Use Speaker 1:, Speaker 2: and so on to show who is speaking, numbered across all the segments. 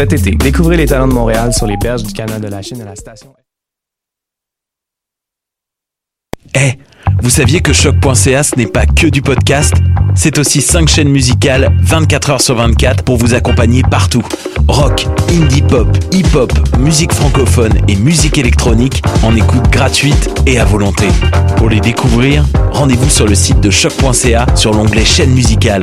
Speaker 1: cet été. Découvrez les talents de Montréal sur les berges du canal de la Chine à la station.
Speaker 2: Eh, vous saviez que choc.ca ce n'est pas que du podcast? C'est aussi 5 chaînes musicales 24 heures sur 24 pour vous accompagner partout. Rock, indie pop, hip-hop, musique francophone et musique électronique en écoute gratuite et à volonté. Pour les découvrir, rendez-vous sur le site de choc.ca sur l'onglet chaîne musicale.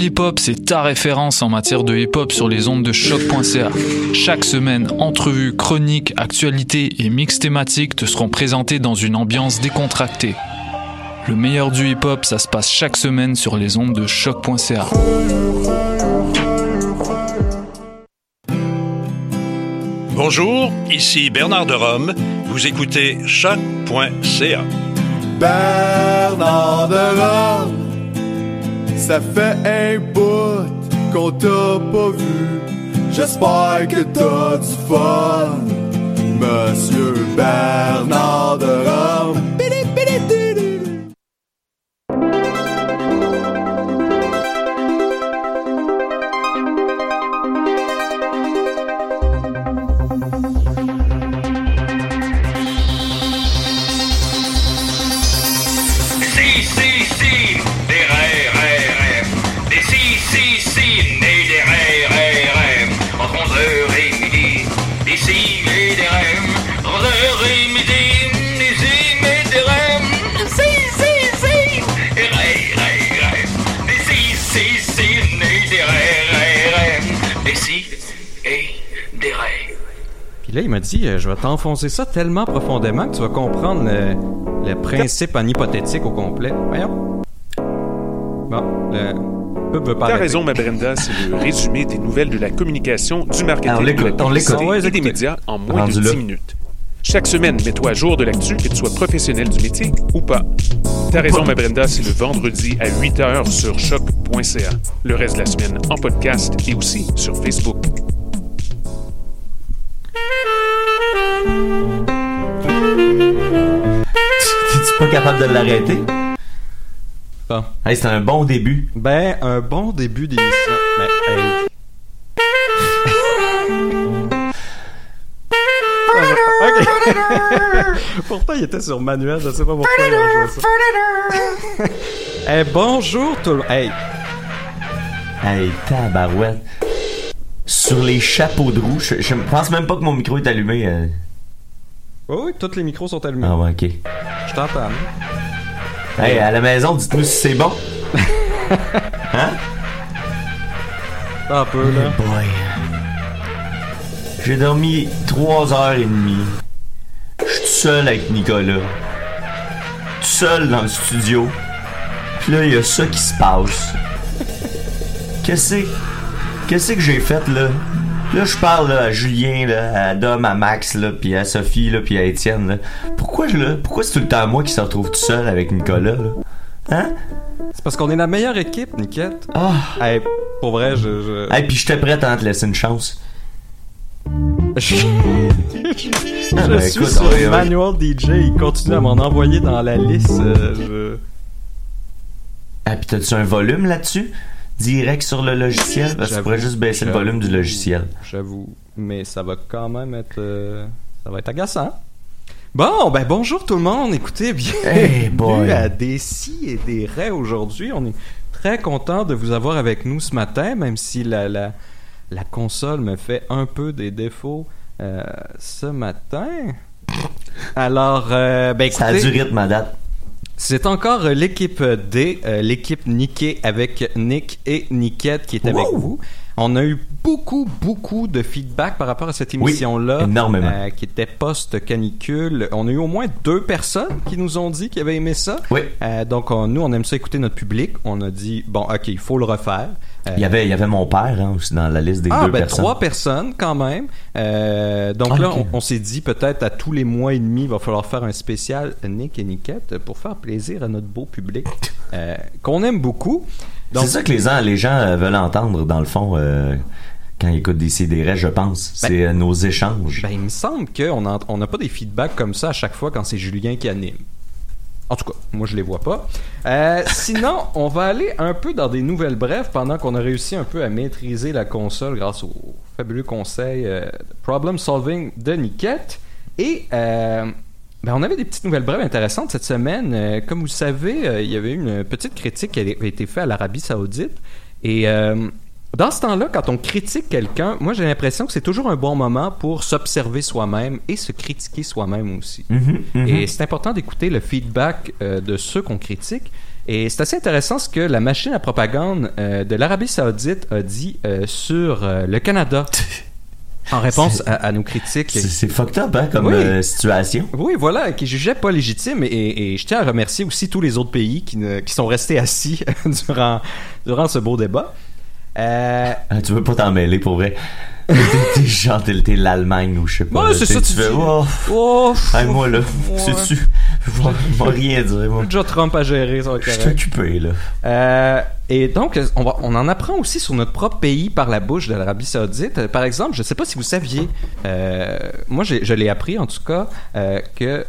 Speaker 3: Pool Hip Hop, c'est ta référence en matière de hip hop sur les ondes de choc.ca. Chaque semaine, entrevues, chroniques, actualités et mix thématiques te seront présentés dans une ambiance décontractée. Le meilleur du hip hop, ça se passe chaque semaine sur les ondes de choc.ca.
Speaker 4: Bonjour, ici Bernard de Rome. Vous écoutez choc.ca.
Speaker 5: Bernard de Rome, ça fait un bout qu'on t'a pas vu. J'espère que t'as du fun, Monsieur Bernard de Rome.
Speaker 6: Puis là, il m'a dit, euh, je vais t'enfoncer ça tellement profondément que tu vas comprendre le, le principe en hypothétique au complet. Voyons. Bon, le pub veut pas
Speaker 7: T'as
Speaker 6: arrêter.
Speaker 7: raison, ma Brenda, c'est le résumé des nouvelles de la communication, du
Speaker 8: on
Speaker 7: marketing, de la
Speaker 8: on
Speaker 7: publicité.
Speaker 6: On
Speaker 7: et des médias en moins
Speaker 8: Rendu
Speaker 7: de
Speaker 8: là.
Speaker 7: 10 minutes. Chaque semaine, mets-toi à jour de l'actu, que tu sois professionnel du métier ou pas. T'as raison, ma Brenda, c'est le vendredi à 8 h sur choc.ca. Le reste de la semaine en podcast et aussi sur Facebook.
Speaker 8: T'es-tu pas capable de l'arrêter?
Speaker 6: Bon.
Speaker 8: Hey, c'est un bon début.
Speaker 6: Ben, un bon début d'émission. Ben, hey. Pourtant, il était sur manuel, je sais pas pourquoi il a joué ça. Eh, bonjour tout le monde. Hey,
Speaker 8: Hey, tabarouette. Sur les chapeaux de roue, je, je pense même pas que mon micro est allumé. euh.
Speaker 6: Oui, oui, tous les micros sont allumés.
Speaker 8: Ah ouais, ok.
Speaker 6: Je t'entends.
Speaker 8: Hey, à la maison, dites-nous si c'est bon. hein?
Speaker 6: Un peu, là.
Speaker 8: Boy. J'ai dormi trois heures et demie. Je suis tout seul avec Nicolas. Tout seul dans le studio. Puis là, il y a ça qui se passe. Qu'est-ce que Qu'est-ce que j'ai fait là? Là, je parle là, à Julien, là, à Dom, à Max, là, puis à Sophie, là, puis à Étienne. Là. Pourquoi, je, là, pourquoi c'est tout le temps moi qui se retrouve tout seul avec Nicolas? Là? Hein?
Speaker 6: C'est parce qu'on est la meilleure équipe, Niquette.
Speaker 8: Ah!
Speaker 6: Hey, pour vrai, je. je...
Speaker 8: Hey, puis j'étais prêt à te laisser une chance.
Speaker 6: je...
Speaker 8: Ah,
Speaker 6: je
Speaker 8: ben,
Speaker 6: suis
Speaker 8: écoute,
Speaker 6: sur
Speaker 8: ouais, ouais.
Speaker 6: Manual DJ. Il continue à m'en envoyer dans la liste. euh, je...
Speaker 8: Ah, pis t'as-tu un volume là-dessus? Direct sur le logiciel? Parce que tu pourrais juste baisser le volume du logiciel.
Speaker 6: J'avoue. Mais ça va quand même être. euh, ça va être agaçant. Bon, ben bonjour tout le monde. Écoutez, bienvenue
Speaker 8: Hey,
Speaker 6: à des si et des raies aujourd'hui. On est très content de vous avoir avec nous ce matin, même si la, la, la console me fait un peu des défauts euh, ce matin. Alors, euh, ben
Speaker 8: Ça a
Speaker 6: écoutez,
Speaker 8: du rythme à date.
Speaker 6: C'est encore euh, l'équipe D, euh, l'équipe Niquet avec Nick et Niquette qui est avec
Speaker 8: Wow!
Speaker 6: vous. On a eu beaucoup, beaucoup de feedback par rapport à cette
Speaker 8: Oui,
Speaker 6: émission-là.
Speaker 8: énormément.
Speaker 6: euh, qui était post-canicule. On a eu au moins deux personnes qui nous ont dit qu'ils avaient aimé ça.
Speaker 8: Oui.
Speaker 6: Euh, donc, on- nous, on aime ça écouter notre public. On a dit, bon, OK, il faut le refaire. Euh,
Speaker 8: Il y avait, il y avait mon père hein, aussi dans la liste des
Speaker 6: ah,
Speaker 8: deux
Speaker 6: ben,
Speaker 8: personnes.
Speaker 6: trois personnes quand même. Donc
Speaker 8: Ah,
Speaker 6: là, on, on s'est dit peut-être à tous les mois et demi, il va falloir faire un spécial Nick et Niquette pour faire plaisir à notre beau public qu'on aime beaucoup.
Speaker 8: C'est ça que les gens, les gens euh, veulent entendre dans le fond euh, quand ils écoutent des CDR, je pense. C'est euh, nos échanges.
Speaker 6: ben, il me semble qu'on n'a on pas des feedbacks comme ça à chaque fois quand c'est Julien qui anime. En tout cas, moi je les vois pas. Euh, sinon, on va aller un peu dans des nouvelles brèves pendant qu'on a réussi un peu à maîtriser la console grâce au fabuleux conseil euh, Problem Solving de Niquette. Et ben, on avait des petites nouvelles brèves intéressantes cette semaine. Euh, comme vous le savez, euh, il y avait une petite critique qui avait été faite à l'Arabie Saoudite. Et euh, dans ce temps-là, quand on critique quelqu'un, moi j'ai l'impression que c'est toujours un bon moment pour s'observer soi-même et se critiquer soi-même aussi.
Speaker 8: Mhm, mhm.
Speaker 6: Et c'est important d'écouter le feedback de ceux qu'on critique. Et c'est assez intéressant ce que la machine à propagande de l'Arabie Saoudite a dit sur le Canada en réponse à, à nos critiques.
Speaker 8: C'est fucked up, hein, comme
Speaker 6: Oui.
Speaker 8: euh, situation.
Speaker 6: Oui, voilà, qui jugeait pas légitime. Et, et je tiens à remercier aussi tous les autres pays qui, ne- qui sont restés assis durant, durant ce beau débat. Euh,
Speaker 8: Ah, tu veux pas t'en mêler pour vrai. T'es- genre, t'es l'Allemagne ou je sais pas.
Speaker 6: Ouais, c'est ça,
Speaker 8: tu
Speaker 6: tu
Speaker 8: fais, oh,
Speaker 6: oh,
Speaker 8: hey, moi là,
Speaker 6: Ouais.
Speaker 8: sais-tu, je vais rien dire, moi.
Speaker 6: déjà Trump à gérer, ça va
Speaker 8: Je suis occupé, là.
Speaker 6: Euh, et donc, on, va, on en apprend aussi sur notre propre pays par la bouche de l'Arabie Saoudite. Euh, Par exemple, je ne sais pas si vous saviez, euh, moi je l'ai appris en tout cas, euh, que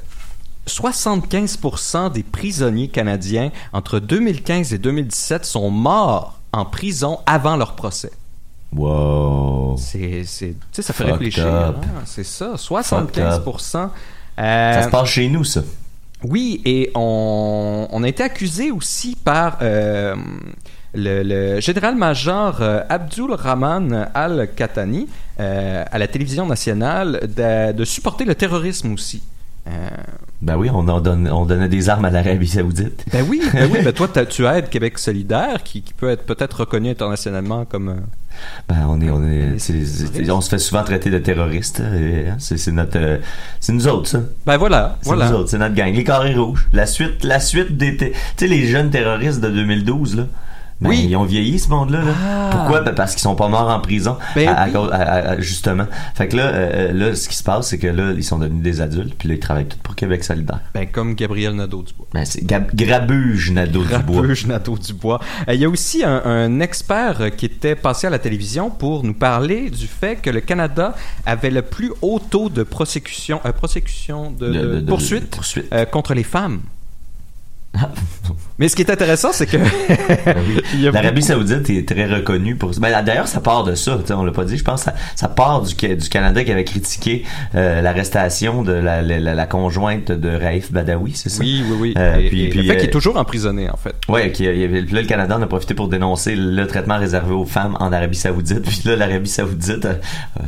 Speaker 6: 75% des prisonniers canadiens entre 2015 et 2017 sont morts en prison avant leur procès.
Speaker 8: Wow.
Speaker 6: C'est, ça fait réfléchir. hein, c'est ça, 75%. Euh,
Speaker 8: Ça se passe chez nous, ça.
Speaker 6: oui, et on, on a été accusé aussi par euh, le, le général-major euh, Abdul Rahman Al-Khatani euh, à la télévision nationale de, de supporter le terrorisme aussi. Euh,
Speaker 8: Ben oui, on, en donne, on donnait des armes à l'Arabie Saoudite.
Speaker 6: ben oui, ben oui, ben toi t'as- tu aides Québec solidaire qui, qui peut être peut-être reconnu internationalement comme euh,
Speaker 8: Ben, on est, on est, c'est- c'est- on se fait souvent traiter de terroristes. et, hein, C'est c'est notre, euh, c'est nous autres, ça.
Speaker 6: ben voilà,
Speaker 8: C'est
Speaker 6: voilà.
Speaker 8: nous autres, c'est notre gang. Les carrés rouges. La suite, la suite des, tu sais, les jeunes terroristes de 2012, là. Ben,
Speaker 6: Oui.
Speaker 8: Ils ont vieilli, ce monde-là. là.
Speaker 6: Ah.
Speaker 8: Pourquoi? Ben, parce qu'ils sont pas morts en prison.
Speaker 6: Ben
Speaker 8: à- à
Speaker 6: oui.
Speaker 8: cause- à- à- à- justement. Fait que là, euh, là, ce qui se passe, c'est que là, ils sont devenus des adultes, puis là, ils travaillent tous pour Québec solidaire.
Speaker 6: Ben comme Gabriel Nadeau-Dubois.
Speaker 8: Ben, c'est Gab- Grabuge Nadeau-Dubois.
Speaker 6: Grabuge Nadeau-Dubois. Euh, Il y a aussi un, un expert euh, qui était passé à la télévision pour nous parler du fait que le Canada avait le plus haut taux de prosécution, euh, prosécution de,
Speaker 8: De-
Speaker 6: de
Speaker 8: de- de-
Speaker 6: poursuite, euh, contre les femmes. Mais ce qui est intéressant, c'est que a
Speaker 8: L'Arabie Saoudite est très reconnue pour ben, d'ailleurs ça part de ça on l'a pas dit je pense que ça, ça part du, du Canada qui avait critiqué euh, l'arrestation de la, la, la- la conjointe de Raif Badawi c'est ça?
Speaker 6: Oui, oui, oui.
Speaker 8: Euh,
Speaker 6: Et-
Speaker 8: puis-
Speaker 6: et
Speaker 8: puis,
Speaker 6: le fait qu'il
Speaker 8: euh,
Speaker 6: est toujours emprisonné, en fait.
Speaker 8: Ouais, qui, là, le Canada en a profité pour dénoncer le traitement réservé aux femmes en Arabie Saoudite. Puis là, l'Arabie Saoudite a,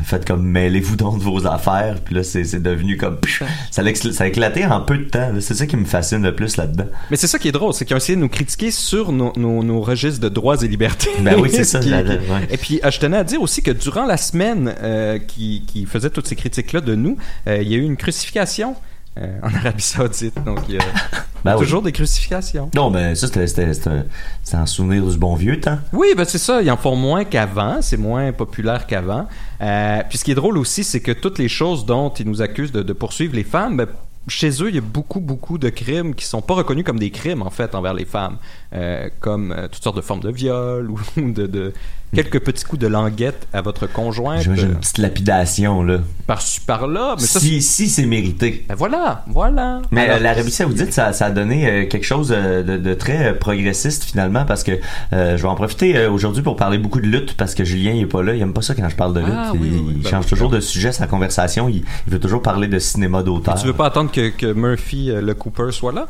Speaker 8: fait comme mêlez-vous donc de vos affaires. Puis là, c'est devenu comme ça, a éclaté en peu de temps. C'est ça qui me fascine le plus là-dedans.
Speaker 6: Mais c'est ça qui est drôle, c'est qu'ils ont essayé de nous critiquer sur nos, nos, nos registres de droits et libertés.
Speaker 8: Ben oui, c'est
Speaker 6: Ce
Speaker 8: ça,
Speaker 6: qui-
Speaker 8: la-
Speaker 6: qui-
Speaker 8: ouais.
Speaker 6: Et puis, je tenais à dire aussi que durant la semaine euh, qui, qui faisait toutes ces critiques-là de nous, euh, il y a eu une crucifixion euh, en Arabie Saoudite. Donc, il y a
Speaker 8: Ben oui.
Speaker 6: toujours des crucifications.
Speaker 8: Non, ben ça c'était un- souvenir du bon vieux temps.
Speaker 6: Oui, ben c'est ça. Ils en font moins qu'avant. C'est moins populaire qu'avant. Euh, puis ce qui est drôle aussi, c'est que toutes les choses dont ils nous accusent de, de poursuivre les femmes, ben, chez eux, il y a beaucoup, beaucoup de crimes qui sont pas reconnus comme des crimes, en fait, envers les femmes. Euh, comme euh, toutes sortes de formes de viol ou de, de quelques petits coups de languette à votre conjointe.
Speaker 8: J'imagine une petite lapidation là.
Speaker 6: par-ci, par-là. Mais ça,
Speaker 8: si si c'est mérité.
Speaker 6: ben voilà, voilà.
Speaker 8: Mais
Speaker 6: Alors,
Speaker 8: euh, l'Arabie Saoudite, ça, ça a donné euh, quelque chose euh, de, de très progressiste finalement parce que euh, je vais en profiter aujourd'hui pour parler beaucoup de lutte parce que Julien il est pas là, il aime pas ça quand je parle de lutte.
Speaker 6: Ah, oui,
Speaker 8: il
Speaker 6: oui, oui.
Speaker 8: il
Speaker 6: Ben,
Speaker 8: change
Speaker 6: oui.
Speaker 8: toujours de sujet sa conversation, il, il veut toujours parler de cinéma d'auteur.
Speaker 6: Tu veux pas attendre que, que Murphy, le Cooper, soit là?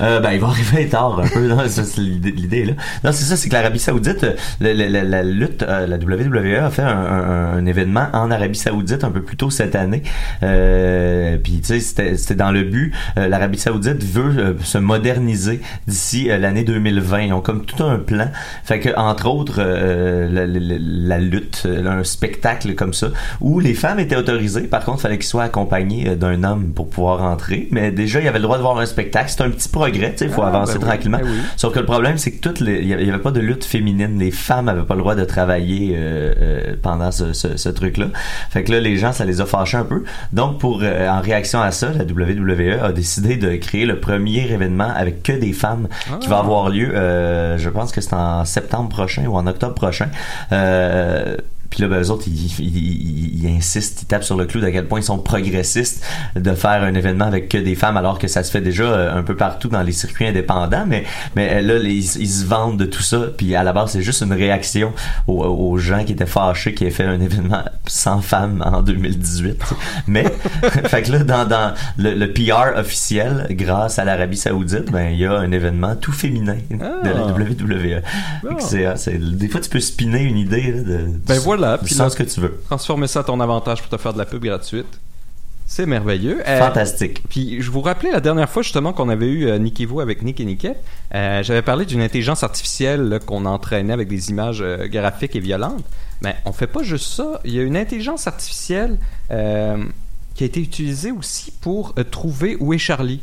Speaker 8: Euh, ben, il va arriver tard un peu. C'est l'idée, là. Non, c'est ça, c'est que l'Arabie Saoudite, euh, la, lutte, euh, la WWE a fait un, événement en Arabie Saoudite un peu plus tôt cette année. Euh, Puis, tu sais, c'était, dans le but. euh, L'Arabie Saoudite veut se moderniser d'ici l'année 2020. Ils ont comme tout un plan. Fait que, entre autres, la, lutte, un spectacle comme ça, où les femmes étaient autorisées. Par contre, il fallait qu'ils soient accompagnés d'un homme pour pouvoir entrer. Mais déjà, il y avait le droit de voir un spectacle. C'est un petit progrès, il faut
Speaker 6: Ah,
Speaker 8: avancer
Speaker 6: ben oui,
Speaker 8: tranquillement.
Speaker 6: ben oui.
Speaker 8: Sauf que le problème, c'est que toutes les, il y avait- pas de lutte féminine. Les femmes avaient pas le droit de travailler euh, euh, pendant ce, ce, ce truc-là. Fait que là, les gens, ça les a fâchés un peu. Donc, pour euh, en réaction à ça, la WWE a décidé de créer le premier événement avec que des femmes qui va avoir lieu. je pense que c'est en septembre prochain ou en octobre prochain. Puis là, ben, eux autres, ils, ils, ils- insistent, ils tapent sur le clou d'à quel point ils sont progressistes de faire un événement avec que des femmes, alors que ça se fait déjà euh, un peu partout dans les circuits indépendants. Mais, mais euh, là, les- ils, se vendent de tout ça. Puis à la base, c'est juste une réaction aux, aux gens qui étaient fâchés qui aient fait un événement sans femmes en 2018. Mais, fait que là, dans, dans le, le PR officiel, grâce à l'Arabie Saoudite, ben, il y a un événement tout féminin de la
Speaker 6: Ah.
Speaker 8: WWE. C'est- ah, c'est- des fois, tu peux spinner une idée là, de,
Speaker 6: Ben voilà, puis là-
Speaker 8: que tu veux.
Speaker 6: Transformer ça à ton avantage pour te faire de la pub gratuite. C'est merveilleux. Euh,
Speaker 8: Fantastique.
Speaker 6: Puis je vous rappelais la dernière fois justement qu'on avait eu euh, Nicky-Vous avec Nick et Nicket. Euh, J'avais parlé d'une intelligence artificielle qu'on entraînait avec des images euh, graphiques et violentes. Mais on fait pas juste ça. Il y a une intelligence artificielle qui a été utilisée aussi pour trouver où est Charlie.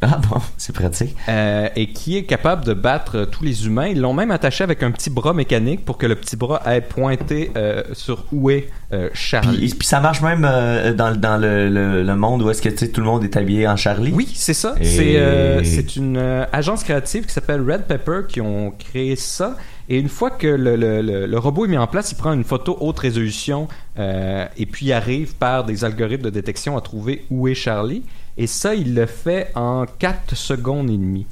Speaker 8: Ah bon, c'est pratique.
Speaker 6: Euh, et qui est capable de battre euh, tous les humains. Ils l'ont même attaché avec un petit bras mécanique pour que le petit bras ait pointé euh, sur où est euh, Charlie.
Speaker 8: Puis, puis ça marche même dans, dans le, le, le monde où est-ce que tout le monde est habillé en Charlie.
Speaker 6: Oui, c'est ça.
Speaker 8: Et-
Speaker 6: C'est c'est une agence créative qui s'appelle Red Pepper qui ont créé ça. Et une fois que le, le- le- le robot est mis en place, il prend une photo haute résolution euh, et puis il arrive par des algorithmes de détection à trouver où est Charlie. Et ça, il le fait en 4 secondes et demie.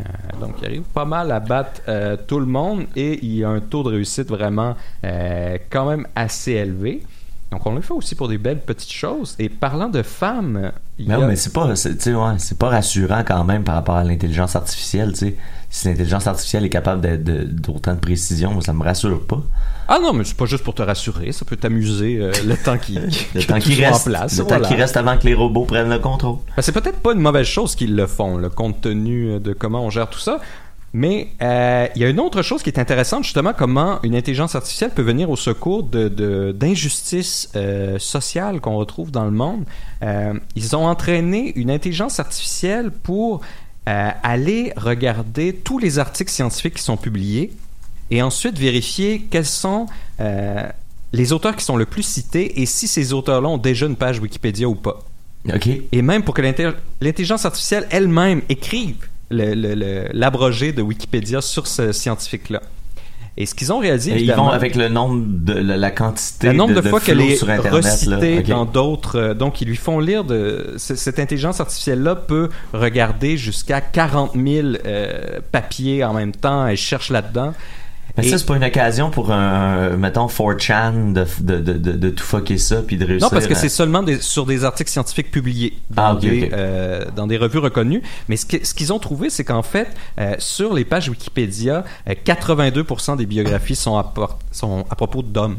Speaker 6: Euh, donc, il arrive pas mal à battre euh, tout le monde et il a un taux de réussite vraiment euh, quand même assez élevé. Donc, on le fait aussi pour des belles petites choses. Et parlant de femmes,
Speaker 8: Mais, oui, mais c'est pas, c'est, ouais, pas rassurant quand même par rapport à l'intelligence artificielle. Tu sais. Si l'intelligence artificielle est capable d'être de- d'autant de précision, ça me rassure pas.
Speaker 6: Ah non, mais c'est pas juste pour te rassurer, ça peut t'amuser euh, le temps qui
Speaker 8: Le temps qui reste,
Speaker 6: en place.
Speaker 8: le
Speaker 6: voilà.
Speaker 8: temps qui reste avant que les robots prennent le contrôle.
Speaker 6: Ben, c'est peut-être pas une mauvaise chose qu'ils le font, le compte tenu de comment on gère tout ça. Mais euh, il y a une autre chose qui est intéressante, justement, comment une intelligence artificielle peut venir au secours de, de- d'injustices euh, sociales qu'on retrouve dans le monde. Euh, ils ont entraîné une intelligence artificielle pour euh, aller regarder tous les articles scientifiques qui sont publiés et ensuite vérifier quels sont les auteurs qui sont le plus cités et si ces auteurs-là ont déjà une page Wikipédia ou pas.
Speaker 8: OK.
Speaker 6: Et même pour que l'intelligence artificielle elle-même écrive l'abrogé de Wikipédia sur ce scientifique-là. Et ce qu'ils ont réalisé,
Speaker 8: Et ils vont avec le nombre de la, la quantité
Speaker 6: le nombre de, fois
Speaker 8: flow
Speaker 6: qu'elle est recitée
Speaker 8: OK.
Speaker 6: dans d'autres, euh, donc ils lui font lire de cette intelligence artificielle-là peut regarder jusqu'à 40 000 euh, papiers en même temps. Elle cherche là-dedans.
Speaker 8: Mais
Speaker 6: Et-
Speaker 8: ça, c'est pas une occasion pour un, mettons, 4chan de, de, de, de, tout fucker ça puis de réussir.
Speaker 6: Non, parce que
Speaker 8: à-
Speaker 6: c'est seulement des- sur des articles scientifiques publiés dans,
Speaker 8: Ah,
Speaker 6: des, euh, dans des revues reconnues. Mais ce qu'ils ont trouvé, c'est qu'en fait, euh, sur les pages Wikipédia, euh, 82% des biographies sont à, sont à propos d'hommes.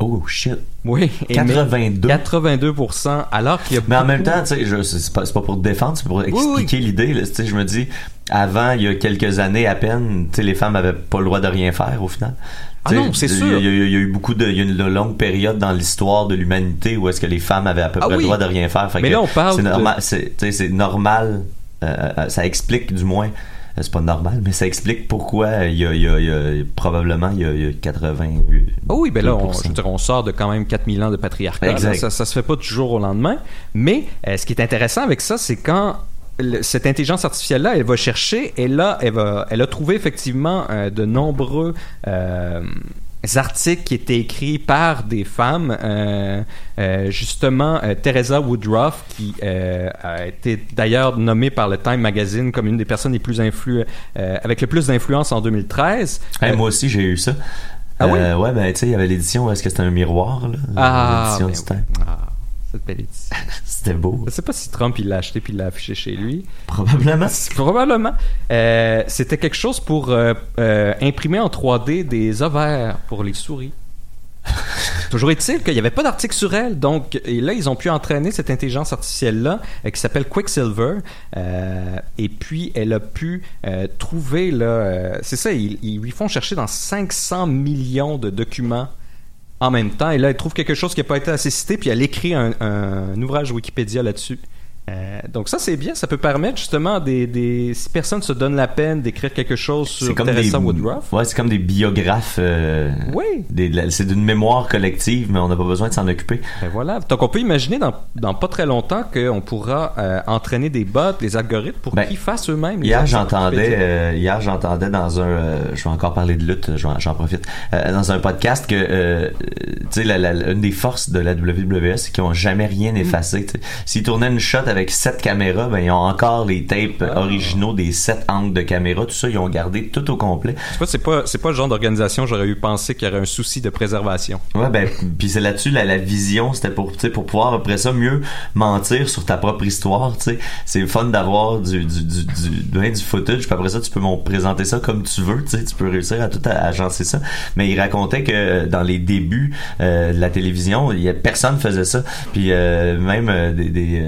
Speaker 8: Oh shit.
Speaker 6: Oui. et mais
Speaker 8: 82.
Speaker 6: 82%, alors qu'il y a
Speaker 8: Mais en
Speaker 6: beaucoup-
Speaker 8: même temps, tu sais, je- c'est pas, c'est pas pour te défendre, c'est pour expliquer l'idée. là. Tu sais, je me dis, avant, il y a quelques années à peine, tu sais, les femmes avaient pas le droit de rien faire au final.
Speaker 6: Ah non, c'est sûr.
Speaker 8: Il y, a- il y a eu beaucoup de, il y a une longue période dans l'histoire de l'humanité où est-ce que les femmes avaient à peu
Speaker 6: Ah
Speaker 8: près
Speaker 6: oui.
Speaker 8: le droit de rien faire. Fait
Speaker 6: Mais
Speaker 8: que
Speaker 6: là, on parle
Speaker 8: c'est
Speaker 6: de-
Speaker 8: normal, c'est normal. euh, euh, ça explique du moins. Euh, C'est pas normal, mais ça explique pourquoi il y a, il y a- il y a- probablement il y a, il y a 80.
Speaker 6: Ah oui, ben là, on, je veux dire, on sort de quand même 4000 ans de patriarcat.
Speaker 8: Exact.
Speaker 6: Ça, ça se fait pas du jour au lendemain. Mais euh, ce qui est intéressant avec ça, c'est quand cette intelligence artificielle-là, elle va chercher et là, elle, va, elle a trouvé effectivement euh, de nombreux euh, articles qui étaient écrits par des femmes. Euh, euh, justement, euh, Teresa Woodruff, qui euh, a été d'ailleurs nommée par le Time Magazine comme une des personnes les plus influ euh, avec le plus d'influence en 2013.
Speaker 8: Hey,
Speaker 6: Euh,
Speaker 8: moi aussi, j'ai eu ça.
Speaker 6: Ah oui?
Speaker 8: Ouais, ben, tu sais, il y avait l'édition est-ce que c'était un miroir, là.
Speaker 6: Ah,
Speaker 8: L'édition
Speaker 6: ben
Speaker 8: du
Speaker 6: oui.
Speaker 8: temps.
Speaker 6: Ah, cette belle édition.
Speaker 8: C'était beau.
Speaker 6: Je sais pas si Trump il l'a acheté puis il l'a affiché chez lui.
Speaker 8: Probablement.
Speaker 6: Probablement. Euh, C'était quelque chose pour euh, euh, imprimer en 3D des ovaires pour les souris. Toujours est-il qu'il n'y avait pas d'article sur elle, donc et là ils ont pu entraîner cette intelligence artificielle là qui s'appelle Quicksilver, euh, et puis elle a pu euh, trouver là, c'est ça, ils, ils lui font chercher dans 500 millions de documents en même temps, et là elle trouve quelque chose qui n'a pas été assez cité, puis elle écrit un, un ouvrage Wikipédia là-dessus. Euh, donc ça c'est bien, ça peut permettre justement des, des si personne se donne la peine d'écrire quelque chose sur
Speaker 8: C'est comme des
Speaker 6: Woodruff.
Speaker 8: ouais, c'est comme des biographes. euh,
Speaker 6: Oui.
Speaker 8: c'est d'une mémoire collective, mais on n'a pas besoin de s'en occuper.
Speaker 6: Ben voilà. Donc on peut imaginer dans, dans pas très longtemps qu'on pourra euh, entraîner des bots, des algorithmes pour
Speaker 8: Ben,
Speaker 6: qu'ils fassent eux-mêmes.
Speaker 8: Hier, j'entendais, hier, j'entendais dans un, je vais encore parler de lutte, j'en, profite, dans un podcast que, tu sais, une des forces de la WWE, c'est qu'ils ont jamais rien effacé. S'ils tournaient une shot avec sept caméras, ben ils ont encore les tapes
Speaker 6: Ah.
Speaker 8: originaux des sept angles de caméra, tout ça, ils ont gardé tout au complet.
Speaker 6: Tu vois, c'est pas, c'est pas le genre d'organisation j'aurais eu pensé qu'il y aurait un souci de préservation.
Speaker 8: Ouais, ben, puis c'est là-dessus, la, la vision, c'était pour, tu sais, pour pouvoir, après ça, mieux mentir sur ta propre histoire, tu sais. C'est fun d'avoir du, du, du, du, ben, du footage, puis après ça, tu peux m'en présenter ça comme tu veux, tu sais, tu peux réussir à tout à- agencer ça. Mais il racontait que euh, dans les débuts euh, de la télévision, il y a, personne faisait ça. Puis euh, même euh, des, des,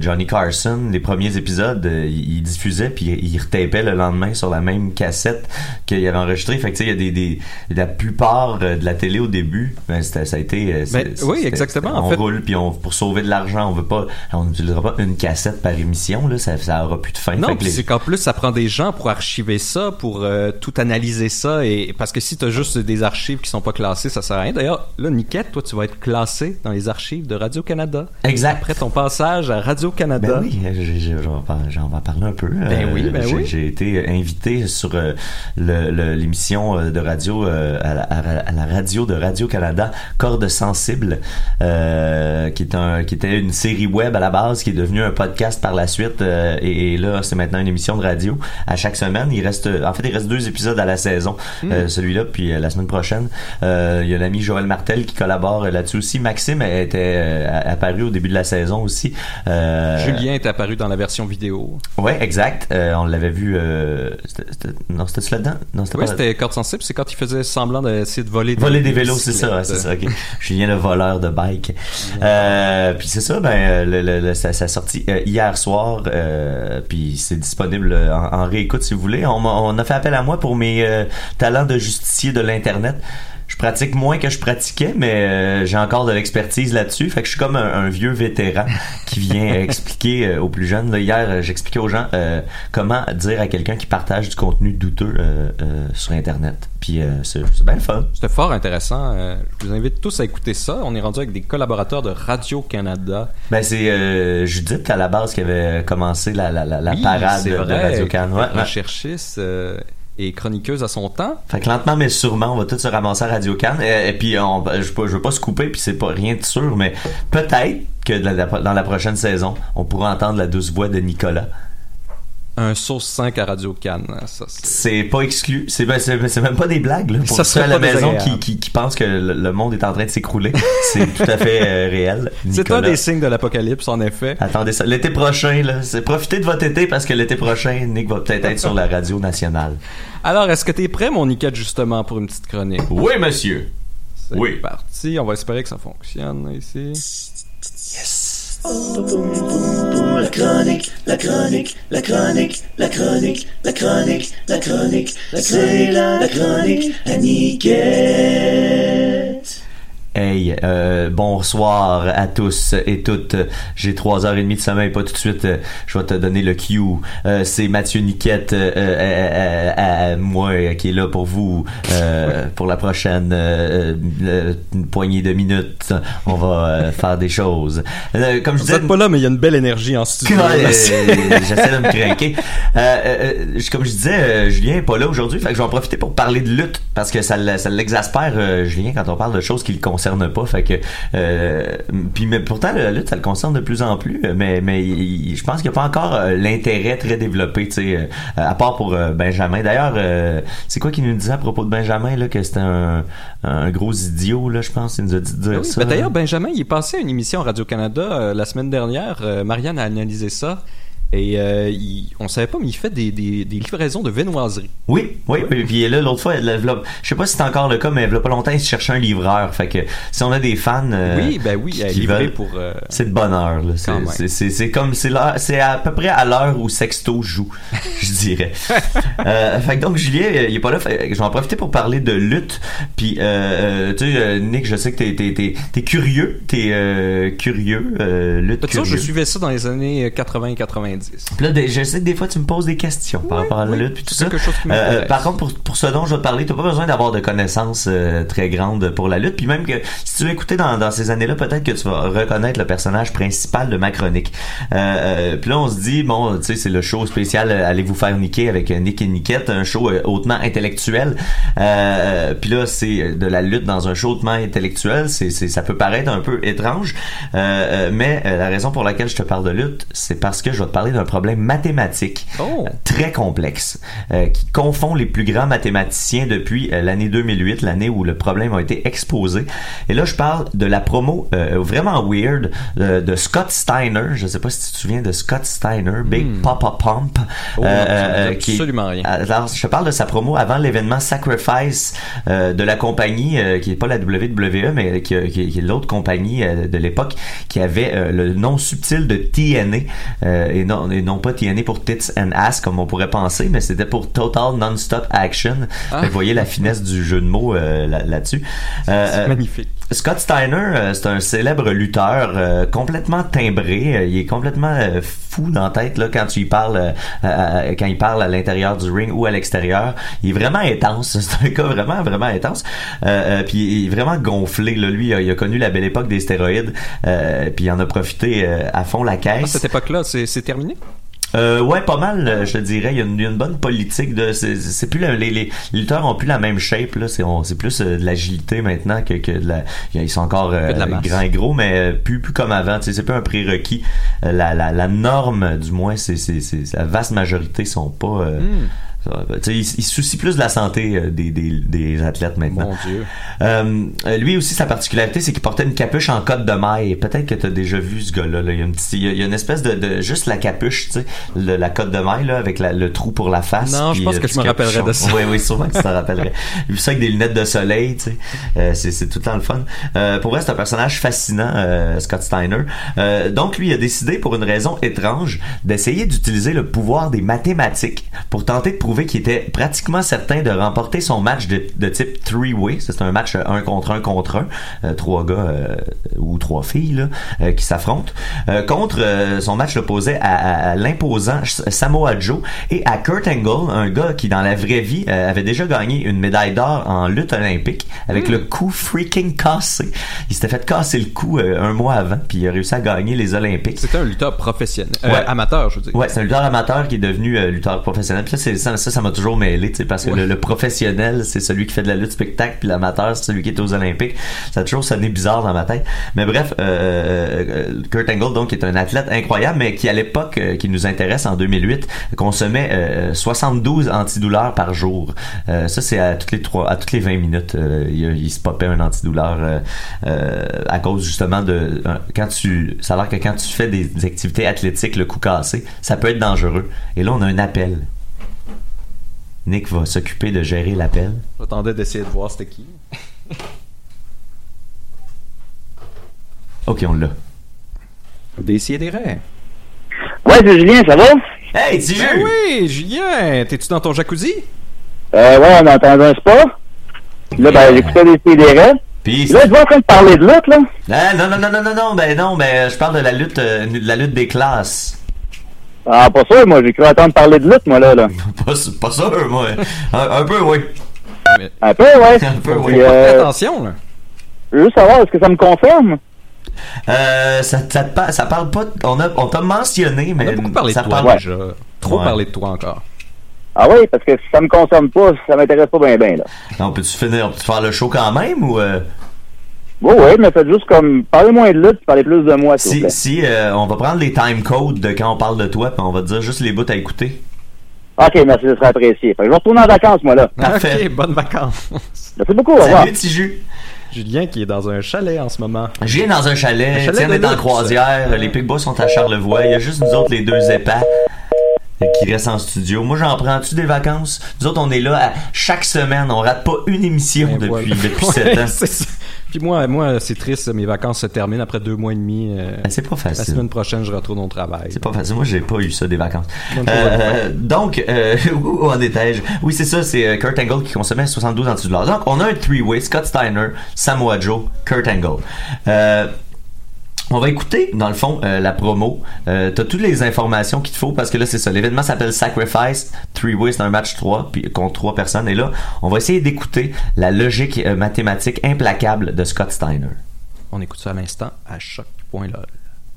Speaker 8: Johnny Carson, les premiers épisodes, euh, il diffusait, puis il retapait le lendemain sur la même cassette qu'il avait enregistré. Fait que tu sais, il y a des, des la plupart euh, de la télé au début, ben, ça a été. euh,
Speaker 6: Ben, oui, exactement, en
Speaker 8: On
Speaker 6: fait.
Speaker 8: roule, puis on pour sauver de l'argent, on veut pas, on n'utilisera pas une cassette par émission là, ça, ça aura plus de fin.
Speaker 6: Non,
Speaker 8: les-
Speaker 6: c'est qu'en plus, ça prend des gens pour archiver ça, pour euh, tout analyser ça, et parce que si t'as juste des archives qui sont pas classées, ça sert à rien. D'ailleurs, là, Niquette, toi, tu vas être classé dans les archives de Radio-Canada.
Speaker 8: Exact.
Speaker 6: Après ton passage à Radio-Canada.
Speaker 8: Ben oui, j'ai- j'en vais parler un peu.
Speaker 6: Ben oui, ben
Speaker 8: j'ai,
Speaker 6: oui.
Speaker 8: J'ai été invité sur euh, l'émission euh, de radio euh, à, la, à la radio de Radio-Canada, Cordes sensibles, euh, qui est un qui était une série web à la base, qui est devenue un podcast par la suite, euh, et, et là c'est maintenant une émission de radio à chaque semaine. Il reste, en fait, il reste deux épisodes à la saison,
Speaker 6: Hmm.
Speaker 8: euh, celui-là puis euh, la semaine prochaine. Euh, il y a l'ami Joël Martel qui collabore euh, là-dessus aussi. Maxime était euh, apparu au début de la saison aussi. Euh,
Speaker 6: Julien est apparu dans la version vidéo.
Speaker 8: Ouais, exact. Euh, on l'avait vu. Euh, c'était- c'était- non, c'était là-dedans? Non, c'était
Speaker 6: Oui, c'était Corde Sensible, c'est quand il faisait semblant d'essayer de voler des,
Speaker 8: Voler des vélos, c'est ça, c'est ça. Ok. Julien le voleur de bike. Euh, puis c'est ça, ben le, le- le- ça, ça a sorti hier soir. Euh, puis c'est disponible en, en réécoute si vous voulez. On, on a fait appel à moi pour mes euh, talents de justicier de l'internet. Je pratique moins que je pratiquais, mais euh, j'ai encore de l'expertise là-dessus. Fait que je suis comme un, un vieux vétéran qui vient expliquer euh, aux plus jeunes. Là, hier, euh, j'expliquais aux gens comment dire à quelqu'un qui partage du contenu douteux sur Internet. Puis c'est bien le fun.
Speaker 6: C'était fort intéressant. Je vous invite tous à écouter ça. On est rendu avec des collaborateurs de Radio-Canada.
Speaker 8: Ben c'est Judith à la base qui avait commencé la, la, la, la
Speaker 6: Oui,
Speaker 8: parade de, de
Speaker 6: vrai,
Speaker 8: Radio Can. Ouais, ouais.
Speaker 6: recherchiste euh, et chroniqueuse à son temps.
Speaker 8: Fait que lentement mais sûrement, on va tous se ramasser à Radio Can. Et, puis on, je, je veux pas se couper, puis c'est pas rien de sûr, mais peut-être que dans la prochaine saison, on pourra entendre la douce voix de Nicolas.
Speaker 6: Un sauce 5 à Radio Cannes. C'est-
Speaker 8: pas exclu. C'est ben, c'est- même pas des blagues. Là, pour
Speaker 6: Ça
Speaker 8: ceux à la maison qui, qui, qui pensent que le, le monde est en train de s'écrouler. C'est tout à fait euh, réel.
Speaker 6: C'est un des signes de l'apocalypse, en effet.
Speaker 8: Attendez ça. L'été prochain, là, c'est profitez de votre été parce que l'été prochain, Nick va peut-être être sur la radio nationale.
Speaker 6: Alors, est-ce que tu es prêt, mon Niquette, justement, pour une petite chronique?
Speaker 8: Oui, monsieur.
Speaker 6: C'est
Speaker 8: Oui.
Speaker 6: parti. On va espérer que ça fonctionne ici.
Speaker 9: La chronique, la chronique, la chronique, la chronique, la chronique, la chronique, c'est la, la chronique.
Speaker 8: Hey, euh, bonsoir à tous et toutes. J'ai trois heures et demie de sommeil, pas tout de suite. euh, Je vais te donner le cue. Euh, c'est Mathieu Niquette, euh, euh, moi, qui est là pour vous pour la prochaine une poignée de minutes. On va faire des choses. Comme je
Speaker 6: Vous
Speaker 8: disais,
Speaker 6: êtes pas là, mais il y a une belle énergie en studio.
Speaker 8: J'essaie de me craquer. Comme je disais, Julien est pas là aujourd'hui, fait que je vais en profiter pour parler de lutte parce que ça, ça l'exaspère Julien quand on parle de choses qui le concernent pas. Fait que euh, puis mais pourtant la lutte ça le concerne de plus en plus, mais mais il- je pense qu'il n'y a pas encore euh, l'intérêt très développé, tu sais, euh, à part pour Benjamin. D'ailleurs, euh, c'est quoi qu'il nous disait à propos de Benjamin là que c'était un, un gros idiot là, je pense, il nous a dit de dire
Speaker 6: Ah oui,
Speaker 8: ça.
Speaker 6: ben D'ailleurs, Benjamin, il est passé à une émission à Radio-Canada euh, la semaine dernière. Marianne a analysé ça. Et euh, il- on savait pas, mais il fait des, des, des livraisons de viennoiserie.
Speaker 8: Oui, oui, oui. Puis là, l'autre fois, le- le- je sais pas si c'est encore le cas, mais il a pas longtemps, il se cherchait un livreur. Fait que si on a des fans. euh,
Speaker 6: oui, ben oui,
Speaker 8: qui
Speaker 6: livrer
Speaker 8: veulent-
Speaker 6: pour. euh,
Speaker 8: C'est de bonne heure. là. C'est- comme c'est à peu près à l'heure où Sexto joue, je dirais. euh, fait que donc Julien, euh, il est pas là. Fait, je vais en profiter pour parler de lutte. Puis tu sais, Nick, je sais que t'es t'es t'es t'es curieux, t'es euh, curieux, lutte curieux.
Speaker 6: je suivais ça dans les années 80 et 90.
Speaker 8: Puis Là, je sais que des fois, tu me poses des questions par rapport à la
Speaker 6: oui,
Speaker 8: lutte puis tout ça.
Speaker 6: quelque chose qui
Speaker 8: Euh, euh, par contre, pour, pour ce dont je vais te parler, t'as pas besoin d'avoir de connaissances euh, très grandes pour la lutte. Puis même que si tu as écouté dans, dans ces années-là, peut-être que tu vas reconnaître le personnage principal de ma chronique. Euh, puis là, on se dit, bon, tu sais, c'est le show spécial Allez vous faire niquer avec Nick et Niquette, un show hautement intellectuel. Euh, puis là, c'est de la lutte dans un show hautement intellectuel. C'est, c'est, ça peut paraître un peu étrange, mais la raison pour laquelle je te parle de lutte, c'est parce que je vais te parler d'un problème mathématique
Speaker 6: Oh.
Speaker 8: euh, très complexe euh, qui confond les plus grands mathématiciens depuis euh, l'année 2008, l'année où le problème a été exposé. Et là, je parle de la promo euh, vraiment weird de Scott Steiner. Je sais pas si tu te souviens de Scott Steiner, Big Papa Pump.
Speaker 6: Hmm. Oh, non,
Speaker 8: qui-
Speaker 6: absolument rien.
Speaker 8: alors, je parle de sa promo avant l'événement Sacrifice de la compagnie qui est pas la WWE, mais qui, qui- qui est l'autre compagnie de l'époque qui avait le nom subtil de TNA et non et non pas TNA pour tits and ass comme on pourrait penser, mais c'était pour Total Non-Stop Action.
Speaker 6: Ah.
Speaker 8: Fait que Vous voyez la finesse du jeu de mots euh, là- là-dessus. Euh,
Speaker 6: C'est
Speaker 8: euh,
Speaker 6: magnifique.
Speaker 8: Scott Steiner, euh, c'est un célèbre lutteur euh, complètement timbré. Euh, il est complètement euh, fou dans la tête là quand tu y parles, euh, quand il parle à l'intérieur du ring ou à l'extérieur. Il est vraiment intense. C'est un gars vraiment vraiment intense. Puis il est vraiment gonflé. Là. Lui, il a, il a connu la belle époque des stéroïdes. Puis il en a profité à fond la
Speaker 6: À
Speaker 8: caisse.
Speaker 6: cette époque-là, c'est terminé?
Speaker 8: Euh, ouais, pas mal, euh, je te dirais. Il y a une, bonne politique de. C'est plus le- les, les, les lutteurs ont plus la même shape là. C'est plus euh, de l'agilité maintenant que, que de la. Ils sont encore euh,
Speaker 6: la
Speaker 8: grands et gros, mais euh, plus plus comme avant. C'est plus un prérequis. La, la, la norme, du moins, c'est c'est c'est la vaste majorité sont pas. euh,
Speaker 6: Hmm.
Speaker 8: Ils, ils se soucient plus de la santé euh, des, des, des athlètes maintenant.
Speaker 6: Mon Dieu.
Speaker 8: Euh, euh, lui aussi, sa particularité, c'est qu'il portait une capuche en cotte de maille. Peut-être que tu as déjà vu ce gars-là. là. Il, y a une petite- il y a- il une espèce de, de- juste la capuche, tu sais, le- la cotte de maille là, avec la- le trou pour la face.
Speaker 6: Non, je pense
Speaker 8: euh,
Speaker 6: que je me rappellerai de ça.
Speaker 8: Oui, oui, sûrement que tu t'en rappellerais. Vu ça avec des lunettes de soleil, tu sais, euh, c'est tout le temps le fun. Pour vrai, c'est un personnage fascinant, Scott Steiner. Donc, lui, il a décidé, pour une raison étrange, d'essayer d'utiliser le pouvoir des mathématiques pour tenter de prouver qu'il était pratiquement certain de remporter son match de, de type three-way. C'est un match euh, un contre un contre un, euh, trois gars euh, ou trois filles là, qui s'affrontent. Contre son match l'opposait à, à- à l'imposant Samoa Joe et à Kurt Angle, un gars qui dans la vraie vie avait déjà gagné une médaille d'or en lutte olympique avec le cou freaking cassé. Il s'était fait casser le cou un mois avant, puis il a réussi à gagner les Olympiques.
Speaker 6: C'était un lutteur professionnel.
Speaker 8: Ouais.
Speaker 6: Amateur, je veux dire.
Speaker 8: Ouais, c'est un lutteur amateur qui est devenu lutteur professionnel. Puis là, c'est- ça, ça, m'a toujours mêlé, tu sais, parce que
Speaker 6: Ouais.
Speaker 8: le, le professionnel, c'est celui qui fait de la lutte spectacle, puis l'amateur, c'est celui qui est aux Olympiques. Ça a toujours sonné bizarre dans ma tête. Mais bref, euh, euh, Kurt Angle, donc, est un athlète incroyable, mais qui, à l'époque, euh, qui nous intéresse, en 2008, consommait euh, 72 antidouleurs par jour. Euh, ça, c'est à toutes les trois, à toutes les 20 minutes, euh, il, il se popait un antidouleur euh, euh, à cause justement de euh, quand tu, ça a l'air que quand tu fais des, des activités athlétiques, le cou cassé, ça peut être dangereux. Et là, on a un appel. Nick va s'occuper de gérer l'appel.
Speaker 6: J'attendais d'essayer de voir c'était qui.
Speaker 8: Ok, on l'a.
Speaker 6: D'essayer des rêves.
Speaker 10: Ouais, c'est Julien, ça va?
Speaker 8: Hey, petit
Speaker 6: Ben oui, Julien, t'es-tu dans ton jacuzzi?
Speaker 10: Euh, ouais, on a entendu un spa. Là, ben, j'écoutais des CDR.
Speaker 8: Puis,
Speaker 10: Là, tu vas en train de parler de lutte, là?
Speaker 8: Ah, non, non, non, non, non, non, ben non, ben je parle de la lutte, euh, de la lutte des classes.
Speaker 10: Ah, pas sûr, moi, j'ai cru entendre parler de lutte, moi, là, là.
Speaker 8: Pas, pas sûr, moi. Un, un peu, oui.
Speaker 10: Un peu, ouais.
Speaker 8: Un peu, oui.
Speaker 10: euh,
Speaker 6: Attention, là.
Speaker 10: je veux juste savoir, est-ce que ça me concerne?
Speaker 8: Euh, ça, ça, parle pas. On a, on t'a mentionné, mais
Speaker 6: On a beaucoup parlé
Speaker 8: ça
Speaker 6: de toi
Speaker 8: parle
Speaker 6: déjà. Trop
Speaker 8: Ouais.
Speaker 6: parlé de toi encore.
Speaker 10: Ah oui, parce que si ça me concerne pas, ça m'intéresse pas bien, bien, là.
Speaker 8: On peut-tu finir, on peut faire le show quand même ou euh,
Speaker 10: Oui, oui, mais faites juste comme, parlez moins de lutte, parlez plus de moi,
Speaker 8: si,
Speaker 10: plaît.
Speaker 8: si euh, on va prendre les time codes de quand on parle de toi, puis on va te dire juste les bouts à écouter.
Speaker 10: Ok, merci, ce sera apprécié. Fait que je vais retourner en vacances, moi, là.
Speaker 8: Parfait.
Speaker 6: Ok, bonnes vacances.
Speaker 10: Merci beaucoup, au revoir.
Speaker 8: Salut, petit jus.
Speaker 6: Julien qui est dans un chalet en ce moment.
Speaker 8: Je viens dans un chalet,
Speaker 6: Un chalet de
Speaker 8: est en croisière, les Pigbois sont à Charlevoix, il y a juste nous autres les deux épais euh, qui restent en studio. Moi j'en prends-tu des vacances? Nous autres on est là à- chaque semaine, on rate pas une émission depuis,
Speaker 6: Voilà.
Speaker 8: depuis
Speaker 6: Ouais,
Speaker 8: 7 ans.
Speaker 6: Puis moi, moi c'est triste, mes vacances se terminent après deux mois et demi. euh,
Speaker 8: Ben, c'est pas
Speaker 6: La
Speaker 8: facile.
Speaker 6: semaine prochaine, je retourne au travail.
Speaker 8: C'est pas facile. Moi, j'ai pas eu ça des vacances. Euh, donc, euh, où en étais-je? Oui, c'est ça, c'est euh, Kurt Angle qui consommait 72 en dessous de l'or. Donc, on a un three-way, Scott Steiner, Samoa Joe, Kurt Angle. On va écouter, dans le fond, euh, la promo. Euh, T'as toutes les informations qu'il te faut parce que là, c'est ça. L'événement s'appelle Sacrifice. Three-way, c'est un match 3 puis, contre trois personnes. Et là, on va essayer d'écouter la logique euh, mathématique implacable de Scott Steiner.
Speaker 6: On écoute ça à l'instant à choc.lol.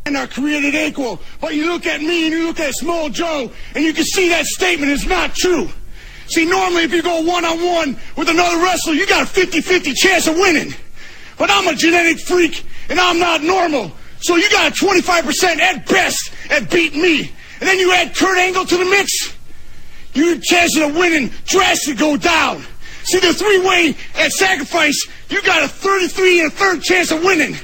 Speaker 11: Men are created equal, but you look at me and you look at Small Joe, and you can see that statement is not true. See, normally if you go one-on-one with another wrestler, you got a 50-50 chance of winning. But I'm a genetic freak, and I'm not normal. So you got a 25% at best at beating me. And then you add Kurt Angle to the mix, your chances of winning drastically go down. See, the three-way at sacrifice, you got a 33 and a third chance of winning.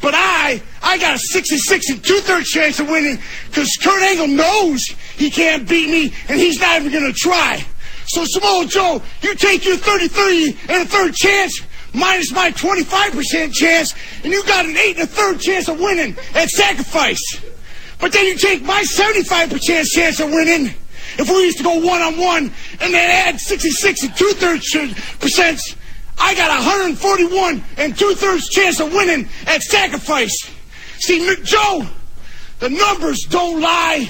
Speaker 11: But I, I got a 66 and two-thirds chance of winning because Kurt Angle knows he can't beat me and he's not even going to try. So Samoa Joe, you take your 33 and a third chance minus my 25% chance and you got an eight and a third chance of winning at sacrifice. But then you take my 75% chance of winning if we used to go one-on-one and then add 66 and two-thirds percent I got 141 and two-thirds chance of winning at sacrifice. See, Joe, the numbers don't lie,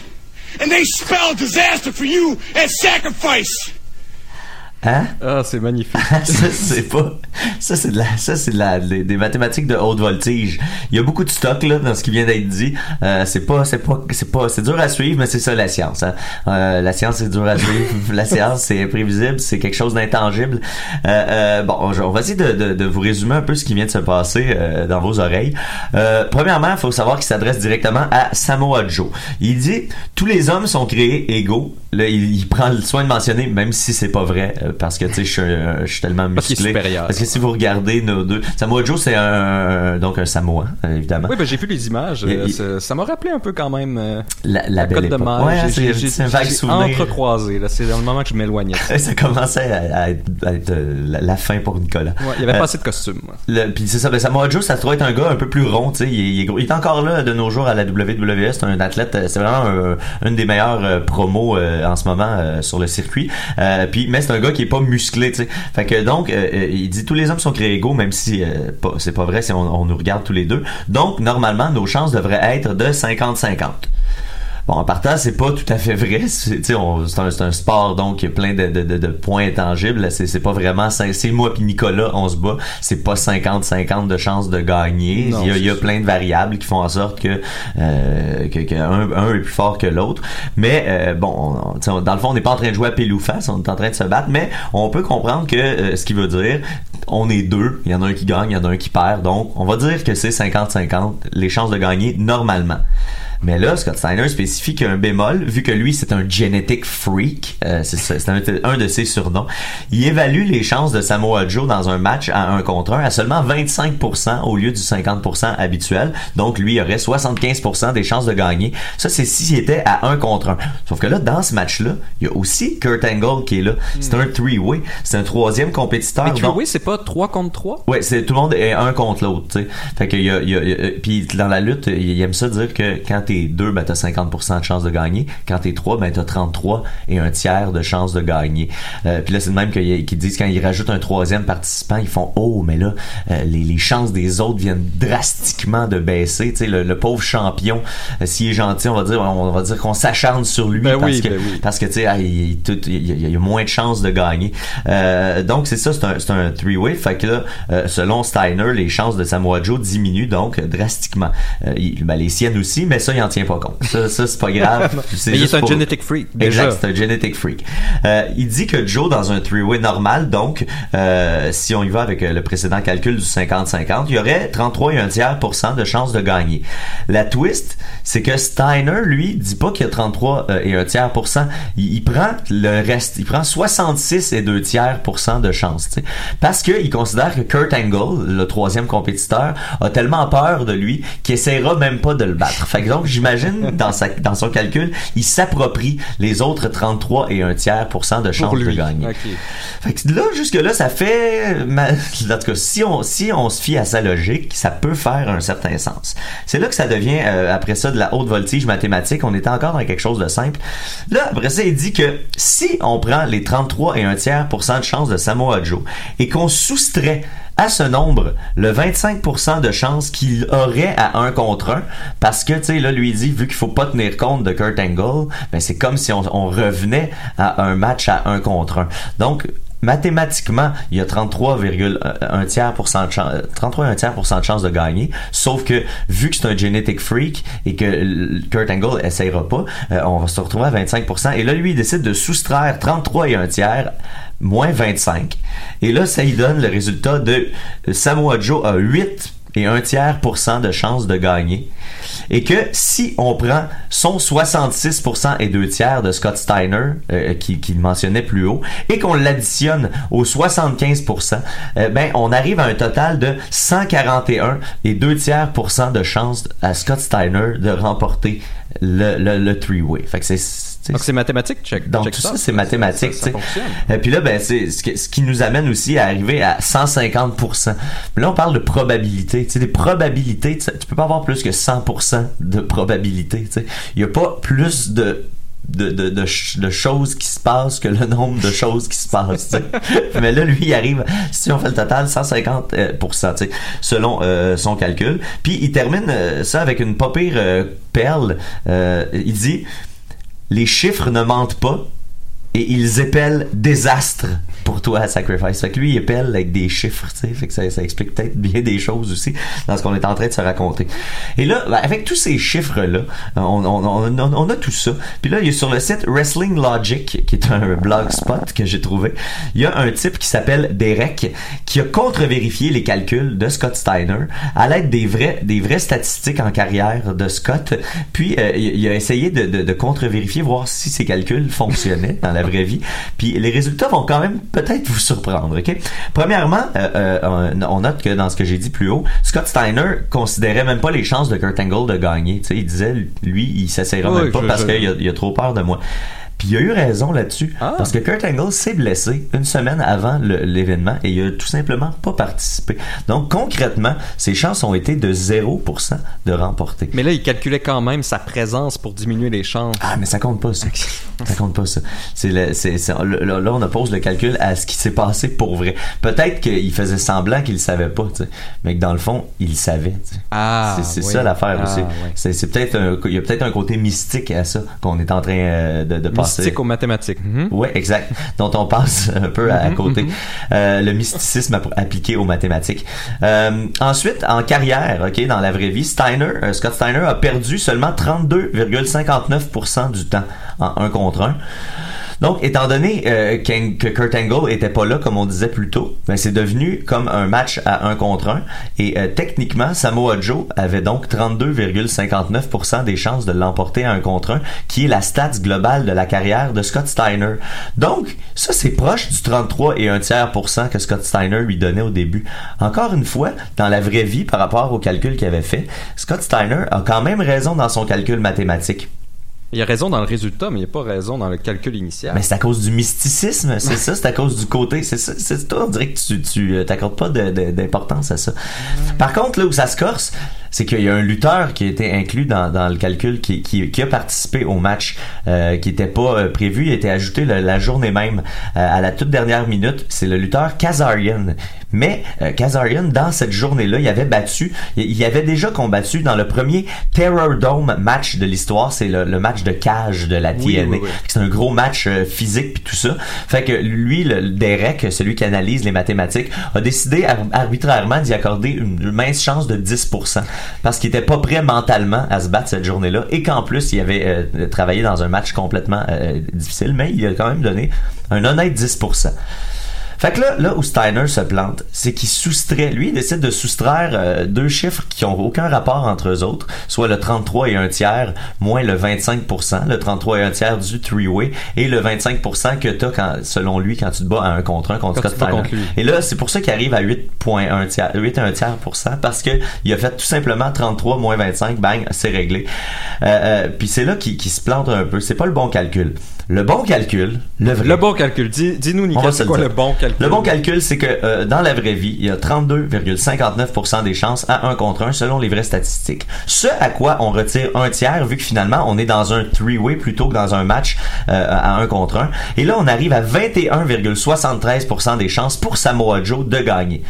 Speaker 11: and they spell disaster for you at sacrifice.
Speaker 8: Hein?
Speaker 6: Ah, c'est magnifique.
Speaker 8: ça c'est pas ça c'est de la ça c'est de la des, des mathématiques de haute voltige. Il y a beaucoup de stock là dans ce qui vient d'être dit. Euh, c'est pas c'est pas c'est pas c'est dur à suivre mais c'est ça la science hein. Euh, la science c'est dur à suivre. La science c'est imprévisible c'est quelque chose d'intangible. Euh, bon on va essayer de, de, de vous résumer un peu ce qui vient de se passer dans vos oreilles. Premièrement il faut savoir qu'il s'adresse directement à Samoa Joe il dit tous les hommes sont créés égaux. Là il, il prend le soin de mentionner même si c'est pas vrai parce que tu sais je suis je suis tellement
Speaker 6: Parce
Speaker 8: musclé
Speaker 6: supérieur.
Speaker 8: parce que si vous regardez nos deux Samoa Joe c'est un donc un Samoan euh, évidemment
Speaker 6: Oui, ben j'ai vu les images.
Speaker 8: Il-
Speaker 6: euh,
Speaker 8: il-
Speaker 6: ça- m'a rappelé un peu quand même euh,
Speaker 8: la, la belle
Speaker 6: Côte de
Speaker 8: époque.
Speaker 6: Mer.
Speaker 8: ouais hein,
Speaker 6: J'ai-
Speaker 8: c'est un vague souvenir
Speaker 6: entrecroisé. là. C'est dans le moment que je m'éloignais. de ça.
Speaker 8: ça commençait à, à être, à être, euh, la, la fin pour Nicolas
Speaker 6: Ouais, il y avait
Speaker 8: Euh,
Speaker 6: pas assez de costumes.
Speaker 8: puis c'est ça, ben Samoa Joe, ça se trouve être un gars un peu plus rond, tu sais, il, est- il est gros. Il est encore là de nos jours à la WWE, c'est un athlète, euh, c'est vraiment un, une des meilleures euh, promos euh, en ce moment euh, sur le circuit. Euh, puis mais c'est un gars qui est pas musclé, tu sais. Fait que donc euh, euh, il dit tous les hommes sont créés égaux, même si euh, c'est pas vrai si on, on nous regarde tous les deux. Donc normalement nos chances devraient être de 50-50. Bon, en partant, c'est pas tout à fait vrai. C'est, tu sais, on- c'est un, c'est un sport, donc il y a plein de, de, de, de points intangibles. C'est, c'est pas vraiment... C'est c'est moi puis Nicolas, on se bat. C'est pas 50-50 de chances de gagner.
Speaker 6: Non,
Speaker 8: il y a, il y a plein de variables qui font en sorte que, euh, que, que un, un est plus fort que l'autre. Mais euh, bon, on- dans le fond, on n'est pas en train de jouer à pile ou face, on est en train de se battre. Mais on peut comprendre que euh, ce qui veut dire, on est deux, il y en a un qui gagne, il y en a un qui perd. Donc, on va dire que c'est 50-50 les chances de gagner normalement. Mais là, Scott Steiner spécifie qu'il y a un bémol, vu que lui, c'est un genetic freak, euh, c'est un, un de ses surnoms. Il évalue les chances de Samoa Joe dans un match à 1 contre 1 à seulement 25% au lieu du 50% habituel. Donc, lui, il aurait 75% des chances de gagner. Ça, c'est s'il était à 1 contre 1. Sauf que là, dans ce match-là, il y a aussi Kurt Angle qui est là. C'est un three-way. C'est un troisième compétiteur.
Speaker 6: Mais oui, c'est pas 3 contre 3?
Speaker 8: Ouais, c'est tout le monde est un contre l'autre, tu sais. Fait que y a, y a- y a- puis dans la lutte, il aime ça dire que quand t'es deux, ben t'as 50% de chance de gagner. Quand t'es trois, ben t'as 33 et un tiers de chance de gagner. Euh, puis là, c'est le même qu'ils disent quand ils rajoutent un troisième participant, ils font oh, mais là, euh, les, les chances des autres viennent drastiquement de baisser. Tu sais, le, le pauvre champion, euh, s'il est gentil, on va dire, on va dire qu'on s'acharne sur lui
Speaker 6: Ben
Speaker 8: parce
Speaker 6: oui,
Speaker 8: que
Speaker 6: ben oui.
Speaker 8: parce que tu sais ah, il, il- tout- il y, a- moins de chances de gagner donc c'est ça c'est un, three-way fait que là selon Steiner les chances de Samoa Joe diminuent donc drastiquement il- ben, les siennes aussi mais ça il en tient pas compte. Ça, ça c'est pas grave. C'est
Speaker 6: Mais il est un
Speaker 8: pour-
Speaker 6: genetic freak, déjà.
Speaker 8: Exact, c'est un genetic freak. Euh, il dit que Joe, dans un three-way normal, donc, euh, si on y va avec euh, le précédent calcul du 50-50, il y aurait 33 et un tiers de chances de gagner. La twist, c'est que Steiner, lui, dit pas qu'il y a 33 euh, et un tiers. Il, il prend le reste, il prend 66 et deux tiers pour cent de chances, tu sais. Parce qu'il considère que Kurt Angle, le troisième compétiteur, a tellement peur de lui qu'il essaiera même pas de le battre. Fait que donc, j'imagine, dans sa, dans son calcul, il s'approprie les autres 33 et un tiers pour cent de chances de gagner. Fait que là, jusque-là, ça fait. En tout cas, si on, si on se fie à sa logique, ça peut faire un certain sens. C'est là que ça devient, euh, après ça, de la haute voltige mathématique. On était encore dans quelque chose de simple. Là, après ça, il dit que si on prend les 33 et un tiers pour cent de chances de Samoa Joe et qu'on soustrait à ce nombre le 25% de chances qu'il aurait à un contre un parce que tu sais là lui dit vu qu'il faut pas tenir compte de Kurt Angle ben c'est comme si on, revenait à un match à un contre un donc mathématiquement, il y a 33,1 tiers pour cent de chance, 33 et un tiers pour cent de chance de gagner. Sauf que, vu que c'est un genetic freak et que Kurt Angle essayera pas, euh, on va se retrouver à 25%. Et là, lui, il décide de soustraire 33 et un tiers moins 25. Et là, ça lui donne le résultat de Samoa Joe a 8 et un tiers pour cent de chance de gagner. Et que si on prend son 66% et deux tiers de Scott Steiner, euh, qui- qu'il mentionnait plus haut, et qu'on l'additionne aux 75%, euh, ben, on arrive à un total de 141 et deux tiers pour cent de chance à Scott Steiner de remporter le, le, le three-way. Fait que c'est-
Speaker 6: Donc c'est mathématique, check.
Speaker 8: donc
Speaker 6: check
Speaker 8: tout ça, c'est mathématique.
Speaker 6: Ça, ça.
Speaker 8: Et puis là, ben, c'est ce, qui nous amène aussi à arriver à 150%. Mais là, on parle de probabilité. Tu sais, des probabilités, tu peux pas avoir plus que 100% de probabilité. tu sais. Il y a pas plus de de, de, de, ch- de choses qui se passent que le nombre de choses qui se passent. Mais là, lui, il arrive, si on fait le total, 150%, euh, selon euh, son calcul. Puis il termine euh, ça avec une pas pire euh, perle. Il dit les chiffres ne mentent pas et ils épellent désastre pour toi à Sacrifice. Fait que lui, il épelle avec des chiffres, tu sais. Fait que ça, ça explique peut-être bien des choses aussi dans ce qu'on est en train de se raconter. Et là, ben, avec tous ces chiffres-là, on, on, on, on- a tout ça. Puis là, il a sur le site Wrestling Logic, qui est un blogspot que j'ai trouvé, il y a un type qui s'appelle Derek qui a contre-vérifié les calculs de Scott Steiner à l'aide des vrais, des vraies statistiques en carrière de Scott. Puis euh, il il a essayé de, de, de contre-vérifier, voir si ses calculs fonctionnaient dans la vraie vie. Puis les résultats vont quand même peut-être vous surprendre. Ok? Premièrement, euh, euh, on note que dans ce que j'ai dit plus haut, Scott Steiner considérait même pas les chances de Kurt Angle de gagner. Tu sais, il disait lui, il s'essayera
Speaker 6: Oui,
Speaker 8: même pas parce qu'il a, a trop peur de moi. Puis il a eu raison là-dessus. Parce que Kurt Angle s'est blessé une semaine avant l'événement et il a tout simplement pas participé. Donc concrètement, ses chances ont été de 0% de remporter.
Speaker 6: Mais là, il calculait quand même sa présence pour diminuer les chances.
Speaker 8: Ah, mais ça compte pas, ça. Ça compte pas, ça. C'est le- c'est- c'est- là, on oppose le calcul à ce qui s'est passé pour vrai. Peut-être qu'il faisait semblant qu'il le savait pas. Mais que dans le fond, il le savait.
Speaker 6: Ah,
Speaker 8: C'est
Speaker 6: oui.
Speaker 8: ça l'affaire
Speaker 6: Ah,
Speaker 8: aussi.
Speaker 6: oui.
Speaker 8: C'est peut-être un, il y a peut-être un côté mystique à ça qu'on est en train euh, de, de passer.
Speaker 6: Mystique aux mathématiques. Mhm.
Speaker 8: Ouais, exact. Dont on passe un peu à, à
Speaker 6: Mhm,
Speaker 8: côté.
Speaker 6: mhm.
Speaker 8: Euh, le mysticisme app- appliqué aux mathématiques. Euh, ensuite, en carrière, ok, dans la vraie vie, Steiner, euh, Scott Steiner a perdu seulement 32,59% du temps en un contre un. Donc, étant donné euh, que Kurt Angle était pas là, comme on disait plus tôt, ben, c'est devenu comme un match à un contre un. Et euh, techniquement, Samoa Joe avait donc 32,59% des chances de l'emporter à un contre un, qui est la stats globale de la carrière de Scott Steiner. Donc, ça, c'est proche du 33 et un tiers que Scott Steiner lui donnait au début. Encore une fois, dans la vraie vie, par rapport au calcul qu'il avait fait, Scott Steiner a quand même raison dans son calcul mathématique.
Speaker 6: Il a raison dans le résultat, mais il n'a pas raison dans le calcul initial.
Speaker 8: Mais c'est à cause du mysticisme, c'est ça, c'est à cause du côté, c'est toi, on dirait que tu, tu euh, t'accordes pas d'importance à ça. Par contre, là où ça se corse, c'est qu'il y a un lutteur qui a été inclus dans, dans le calcul, qui, qui, qui a participé au match, euh, qui était pas euh, prévu, il a été ajouté la journée même, euh, à la toute dernière minute, c'est le lutteur Kazarian. Mais euh, Kazarian, dans cette journée-là, il avait battu, il il avait déjà combattu dans le premier Terror Dome match de l'histoire, c'est le, le match de cage de la TNA.
Speaker 6: Oui, oui, oui.
Speaker 8: C'est un gros match euh, physique puis tout ça. Fait que lui, le, Derek, celui qui analyse les mathématiques, a décidé ar- arbitrairement d'y accorder une, une mince chance de 10%. Parce qu'il était pas prêt mentalement à se battre cette journée-là et qu'en plus il avait euh, travaillé dans un match complètement euh, difficile, mais il a quand même donné un honnête 10%. Fait que là, là où Steiner se plante, c'est qu'il soustrait, lui, il décide de soustraire euh, deux chiffres qui ont aucun rapport entre eux autres, soit le 33 et un tiers, moins le 25%, le 33 et un tiers du three-way, et le 25% que t'as quand, selon lui, quand tu te bats à un contre un contre
Speaker 6: Quand
Speaker 8: Scott
Speaker 6: tu te bats
Speaker 8: Steiner. Et là, c'est pour ça qu'il arrive à 8.1 tiers, 8 et un tiers pour cent, parce que il a fait tout simplement 33 moins 25, bang, c'est réglé. Euh, euh, puis c'est là qu'il qu'il se plante un peu. C'est pas le bon calcul. Le bon calcul, le vrai.
Speaker 6: Le bon calcul. Dis- Dis-nous, Nicolas, c'est quoi le bon calcul?
Speaker 8: Le bon calcul, c'est que euh, dans la vraie vie, il y a 32,59% des chances à un contre un selon les vraies statistiques. Ce à quoi on retire un tiers, vu que finalement on est dans un three-way plutôt que dans un match euh, à un contre un. Et là, on arrive à 21,73% des chances pour Samoa Joe de gagner.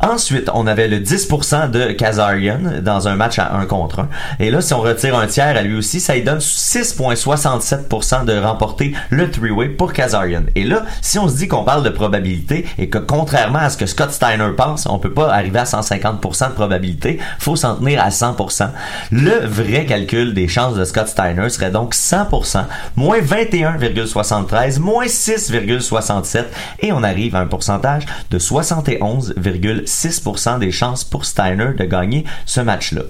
Speaker 8: Ensuite, on avait le 10% de Kazarian dans un match à un contre un. Et là, si on retire un tiers à lui aussi, ça lui donne 6,67% de remporter le three-way pour Kazarian. Et là, si on se dit qu'on parle de probabilité et que contrairement à ce que Scott Steiner pense, on peut pas arriver à 150% de probabilité, faut s'en tenir à 100%. Le vrai calcul des chances de Scott Steiner serait donc 100%, moins 21,73, moins 6,67 et on arrive à un pourcentage de 71,6% des chances pour Steiner de gagner ce match-là.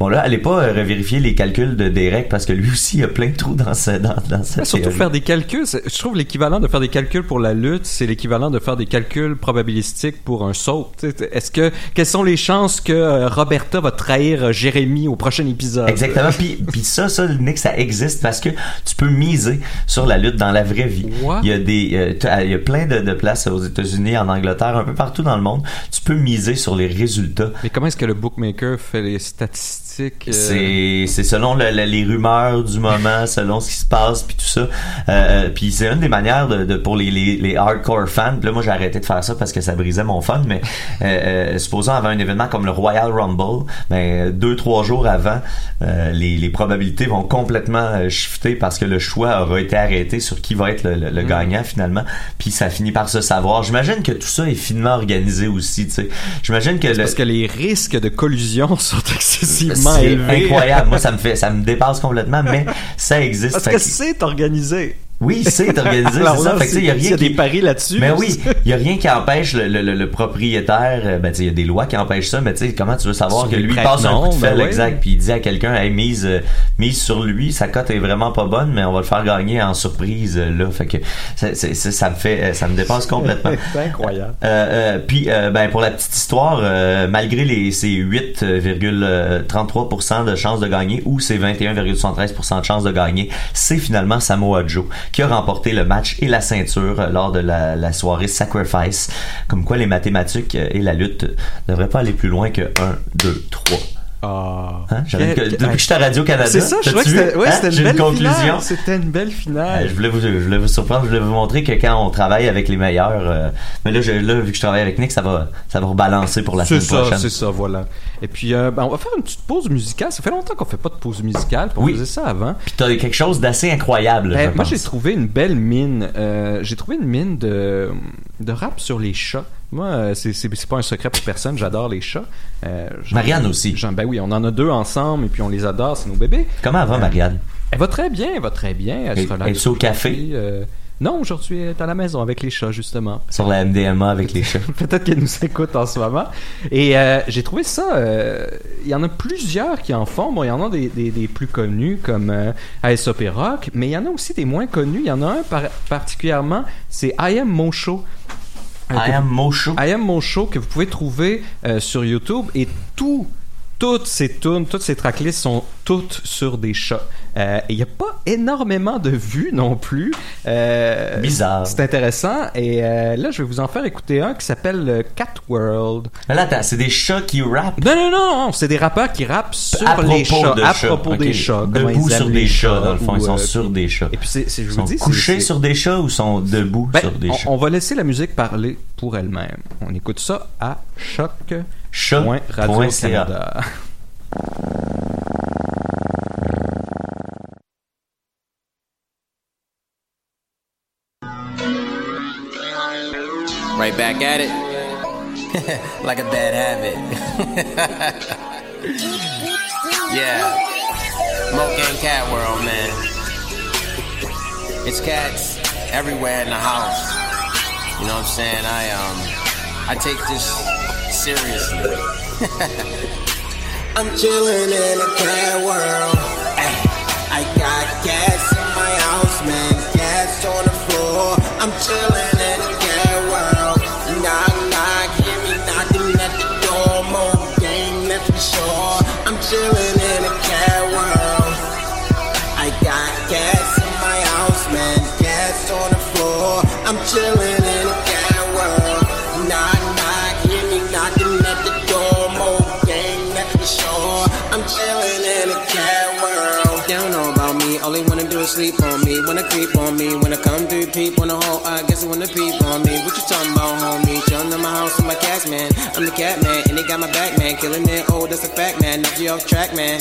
Speaker 8: Bon là, allez pas euh, revérifier les calculs de Derek parce que lui aussi il a plein de trous dans sa dans, dans sa
Speaker 6: surtout
Speaker 8: théorie.
Speaker 6: faire des calculs. Je trouve l'équivalent de faire des calculs pour la lutte, c'est l'équivalent de faire des calculs probabilistiques pour un saut. Est-ce que quelles sont les chances que euh, Roberta va trahir euh, Jérémy au prochain épisode?
Speaker 8: Exactement. Puis, puis ça, ça, Nick, ça existe parce que tu peux miser sur la lutte dans la vraie vie.
Speaker 6: What?
Speaker 8: Il y a des, euh, il y a plein de, de places aux États-Unis, en Angleterre, un peu partout dans le monde. Tu peux miser sur les résultats.
Speaker 6: Mais comment est-ce que le bookmaker fait les statistiques? Euh,
Speaker 8: C'est c'est selon le- le- les rumeurs du moment, selon ce qui se passe, puis tout ça. Euh, euh, puis c'est une des manières de, de- pour les, les, les hardcore fans. Puis là, moi, j'ai arrêté de faire ça parce que ça brisait mon fun. Mais euh, euh, supposons avant un événement comme le Royal Rumble, ben deux trois jours avant, euh, les, les probabilités vont complètement shifter parce que le choix aura été arrêté sur qui va être le, le- le
Speaker 6: Mm.
Speaker 8: gagnant finalement. Puis ça finit par se savoir. J'imagine que tout ça est finement organisé aussi. Tu sais, j'imagine que le,
Speaker 6: Parce que les risques de collusion sont excessivement
Speaker 8: c'est
Speaker 6: élevés.
Speaker 8: incroyable. Moi, ça me fait, ça me dépasse complètement, mais ça existe.
Speaker 6: Parce que- c'est organisé.
Speaker 8: Oui, c'est organisé, c'est ça. Fait que, il y a rien
Speaker 6: y a des
Speaker 8: qui-
Speaker 6: paris là-dessus.
Speaker 8: Mais oui, il y a rien qui empêche le, le- le- le propriétaire. euh, Ben, il y a des lois qui empêchent ça, mais tu sais, comment tu veux savoir
Speaker 6: Sur
Speaker 8: que lui passe un coup de
Speaker 6: ben
Speaker 8: exact, puis il dit à quelqu'un, hey, mise, euh, mise sur lui, sa cote est vraiment pas bonne, mais on va le faire gagner en surprise euh, là. Fait que ça, c'est- ça me fait, ça me dépasse complètement.
Speaker 6: c'est incroyable.
Speaker 8: Euh, euh, puis ben pour la petite histoire, euh, malgré les ces 8,33% de chances de gagner ou ces 21,73% de chances de gagner, c'est finalement Samoa Joe qui a remporté le match et la ceinture euh, lors de la, soirée Sacrifice. Comme quoi les mathématiques euh, et la lutte ne devraient pas aller plus loin que 1, 2, 3.
Speaker 6: Ah.
Speaker 8: Hein? Que- depuis que j'étais à Radio-Canada,
Speaker 6: C'est ça, je trouvais que c'était ouais,
Speaker 8: Hein?
Speaker 6: une
Speaker 8: une
Speaker 6: belle
Speaker 8: conclusion.
Speaker 6: finale. C'était une belle finale.
Speaker 8: Euh, je, voulais vous, je voulais vous surprendre, je voulais vous montrer que quand on travaille avec les meilleurs, euh, mais là, je- là, vu que je travaille avec Nick, ça va, ça va rebalancer pour la semaine
Speaker 6: ça,
Speaker 8: prochaine.
Speaker 6: c'est ça, voilà. Et puis, euh, ben, on va faire une petite pause musicale. Ça fait longtemps qu'on fait pas de pause musicale. On
Speaker 8: Oui.
Speaker 6: faisait ça avant.
Speaker 8: Puis t'as quelque chose d'assez incroyable.
Speaker 6: Ben,
Speaker 8: je
Speaker 6: moi, j'ai trouvé une belle mine. Euh, j'ai trouvé une mine de, de rap sur les chats. Moi, euh, c'est, pas un secret pour personne. J'adore les chats. Euh,
Speaker 8: Marianne aussi.
Speaker 6: ben oui, on en a deux ensemble et puis on les adore. C'est nos bébés.
Speaker 8: Comment va
Speaker 6: Euh,
Speaker 8: Marianne?
Speaker 6: Elle va très bien. Elle va très bien. Elle se relaxe
Speaker 8: es-tu au café?
Speaker 6: euh, non, aujourd'hui, elle est à la maison avec les chats, justement.
Speaker 8: Sur la MDMA avec les chats.
Speaker 6: Peut-être qu'elle nous écoute en ce moment. Et euh, j'ai trouvé ça. euh, Il y en a plusieurs qui en font. Bon, il y en a des, des- des plus connus comme euh, Aesop et Rock, mais il y en a aussi des moins connus. Il y en a un par- particulièrement, c'est I Am Mo Show. Euh,
Speaker 8: I am
Speaker 6: vous-
Speaker 8: Mo Show.
Speaker 6: I Am Mo Show que vous pouvez trouver euh, sur YouTube et tout. Toutes ces tunes, toutes ces tracklists sont toutes sur des chats. Euh, il n'y a pas énormément de vues non plus. Euh,
Speaker 8: Bizarre.
Speaker 6: C'est intéressant. Et euh, là, je vais vous en faire écouter un qui s'appelle euh, Cat World.
Speaker 8: Mais là, attends, c'est des chats qui rappent?
Speaker 6: Non, non, non, non, c'est des rappeurs qui rappent sur les chats, à propos
Speaker 8: Ok.
Speaker 6: des chats.
Speaker 8: Debout
Speaker 6: ils
Speaker 8: sur des chats, dans le fond.
Speaker 6: ou,
Speaker 8: Ils sont
Speaker 6: euh,
Speaker 8: sur des chats.
Speaker 6: Et puis, c'est, je
Speaker 8: Ils
Speaker 6: vous
Speaker 8: sont
Speaker 6: dis,
Speaker 8: couchés sur des chats ou sont debout
Speaker 6: Ben,
Speaker 8: sur des
Speaker 6: on,
Speaker 8: chats?
Speaker 6: on va laisser la musique parler pour elle-même. On écoute ça à choc.
Speaker 8: Chat.
Speaker 6: Point Radio
Speaker 8: point.
Speaker 6: Canada.
Speaker 12: Right back at it. like a bad habit. Yeah. Mo Gang Cat World, man. It's cats everywhere in the house. You know what I'm saying? I um I take this seriously. I'm chilling in a cat world. Ay, I got cats In a world. Knock, knock, me knocking at the door. More sure. I'm chilling in a cat world. They don't know about me. All they wanna do is sleep on me. Wanna creep on me. I come through, peep on the hole. I guess they wanna peep on me. What you talking about, homie? My house man. I'm the cat man, and they got my back, man. Killing it, oh, that's a fact, man. Knock you off track, man.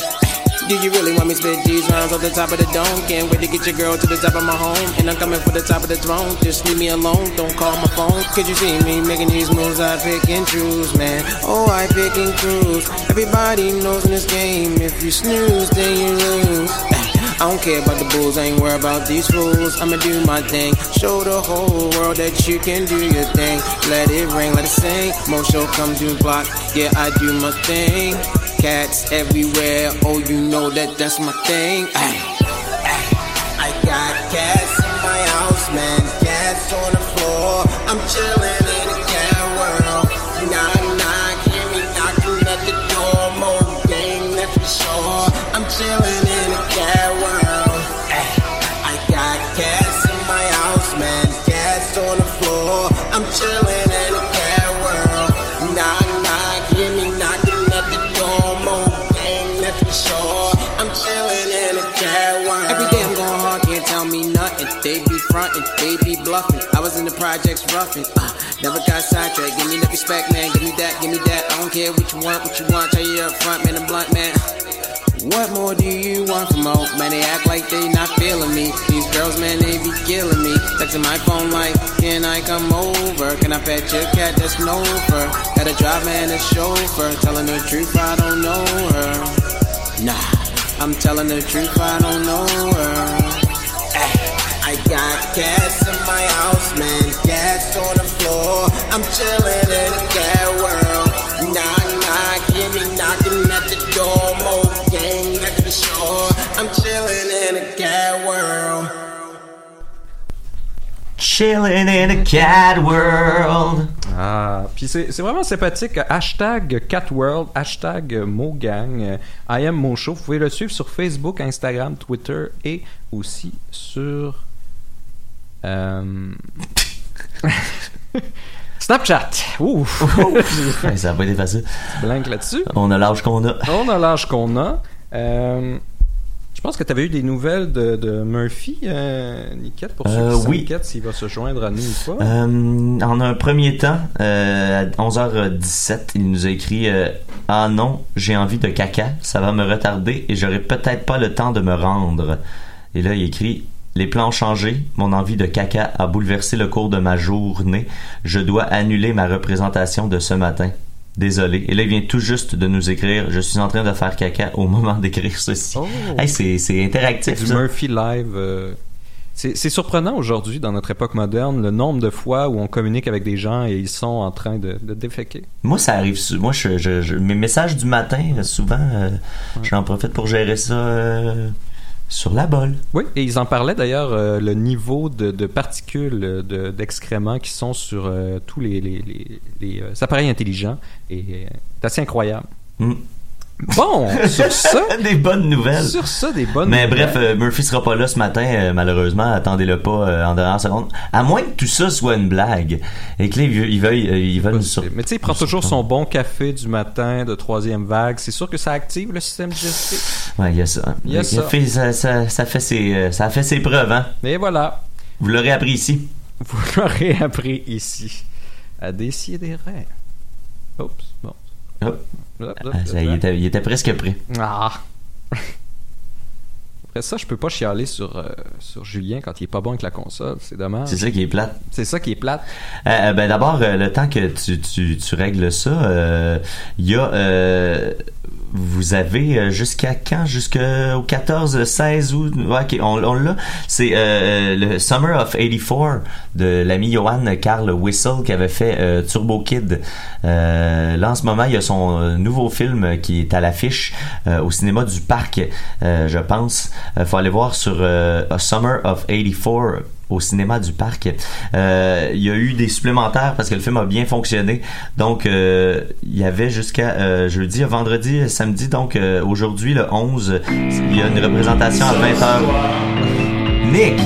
Speaker 12: Do you really want me to spit these rounds off the top of the dome? Can't wait to get your girl to the top of my home. And I'm coming for the top of the throne. Just leave me alone, don't call my phone. Could you see me making these moves? I pick and choose, man. Oh, I pick and choose. Everybody knows in this game, if you snooze, then you lose. I don't care about the bulls, I ain't worried about these fools. I'ma do my thing, show the whole world that you can do your thing. Let it ring, let it sing. Most show come to block, yeah, I do my thing. Cats everywhere, oh, you know that that's my thing. Ay, ay, I got cats in my house, man. Cats on the floor. I'm chilling in a cat world. I'm chilling in a cat world. Ay, I got cats in my house, man. Cats on the floor. I'm chilling in a cat world. Knock, knock, hear me knocking at the door. More game, that's for sure. I'm chilling in a cat world. Every day I'm going hard, can't tell me nothing. They be frontin', they be bluffing. I was in the projects roughing. Uh, never got sidetracked. Give me the respect, man. Give me that, give me that. I don't care what you want, what you want. Tell you up front, man. I'm blunt, man. What more do you want from more? Man, they act like they not feeling me. These girls, man, they be killing me. Texting my phone like, can I come over? Can I pet your cat that's no fur? Got a drive, man, a chauffeur. Telling the truth, I don't know her. Nah, I'm telling the truth, I don't know her. I got cats in my house, man. Cats on the floor. I'm chilling in a cat world. Knock, knock, hear me knocking at the door. More gang, that's for sure. I'm chilling in a cat world.
Speaker 8: Chillin' in a cat world.
Speaker 6: Ah, puis c'est c'est vraiment sympathique. Hashtag Catworld, hashtag Mogang, I am Mo Show. Vous pouvez le suivre sur Facebook, Instagram, Twitter et aussi sur euh, Snapchat. Ouf.
Speaker 8: Ça a pas été facile.
Speaker 6: Blank là-dessus.
Speaker 8: On a l'âge qu'on a.
Speaker 6: On a l'âge qu'on a. Euh, je pense que tu avais eu des nouvelles de, de Murphy, euh, Niquette, pour ceux
Speaker 8: Euh,
Speaker 6: qui
Speaker 8: oui.
Speaker 6: s'il va se joindre à nous ou pas.
Speaker 8: Euh, en un premier temps, à 11h17, il nous a écrit Ah non, j'ai envie de caca, ça va me retarder et j'aurai peut-être pas le temps de me rendre. Et là, il écrit Les plans ont changé, mon envie de caca a bouleversé le cours de ma journée. Je dois annuler ma représentation de ce matin. Désolé. Et là, il vient tout juste de nous écrire Je suis en train de faire caca au moment d'écrire ceci.
Speaker 6: Oh.
Speaker 8: Hey, c'est, interactif.
Speaker 6: du
Speaker 8: ça.
Speaker 6: Murphy Live. euh, c'est surprenant aujourd'hui, dans notre époque moderne, le nombre de fois où on communique avec des gens et ils sont en train de, de déféquer.
Speaker 8: Moi, ça arrive. Moi, je, je- je- mes messages du matin, euh, souvent, euh, j'en profite pour gérer ça euh, sur la bolle.
Speaker 6: Oui, et ils en parlaient d'ailleurs, euh, le niveau de, de particules euh, de- d'excréments qui sont sur euh, tous les, les, les- les, appareils intelligents. Et c'est assez incroyable.
Speaker 8: Mm.
Speaker 6: Bon, sur ça,
Speaker 8: des bonnes nouvelles.
Speaker 6: sur ça, des bonnes
Speaker 8: Mais
Speaker 6: nouvelles.
Speaker 8: bref, euh, Murphy sera pas là ce matin, euh, malheureusement. Attendez-le pas euh, en dernière seconde. À moins que tout ça soit une blague. Et que là, ils veulent, ils veulent, ils veulent nous sur-
Speaker 6: Mais tu sais, il prend toujours son bon café du matin de troisième vague. C'est sûr que ça active le système digestif.
Speaker 8: Ouais, il y a ça.
Speaker 6: Il y a ça.
Speaker 8: ça, ça, ça fait ses, euh, ça fait ses preuves, hein.
Speaker 6: Et voilà,
Speaker 8: Vous l'aurez appris ici.
Speaker 6: vous l'aurez appris ici. À décider. Oups, bon.
Speaker 8: Hop. Ah, ça, il, était, il était presque prêt.
Speaker 6: Ah. Après ça, je peux pas chialer sur, euh, sur Julien quand il est pas bon avec la console. C'est dommage.
Speaker 8: C'est ça qui est plate.
Speaker 6: C'est ça qui est plate.
Speaker 8: Euh, euh, ben d'abord, euh, le temps que tu, tu, tu règles ça, il y a vous avez euh, jusqu'à quand? Jusqu'au 14, 16 août. Ok, on, l'a. C'est euh, le Summer of 84 de l'ami Johan Carl Whistle qui avait fait euh, Turbo Kid. Euh, là, en ce moment, il y a son euh, nouveau film qui est à l'affiche euh, au cinéma du parc, euh, je pense. Euh, faut aller voir sur euh, Summer of 84 au cinéma du parc. Euh, il y a eu des supplémentaires parce que le film a bien fonctionné. Donc, euh, il y avait jusqu'à euh, jeudi, vendredi, samedi. Donc, euh, aujourd'hui, le 11, il y a une représentation à 20h. Nick!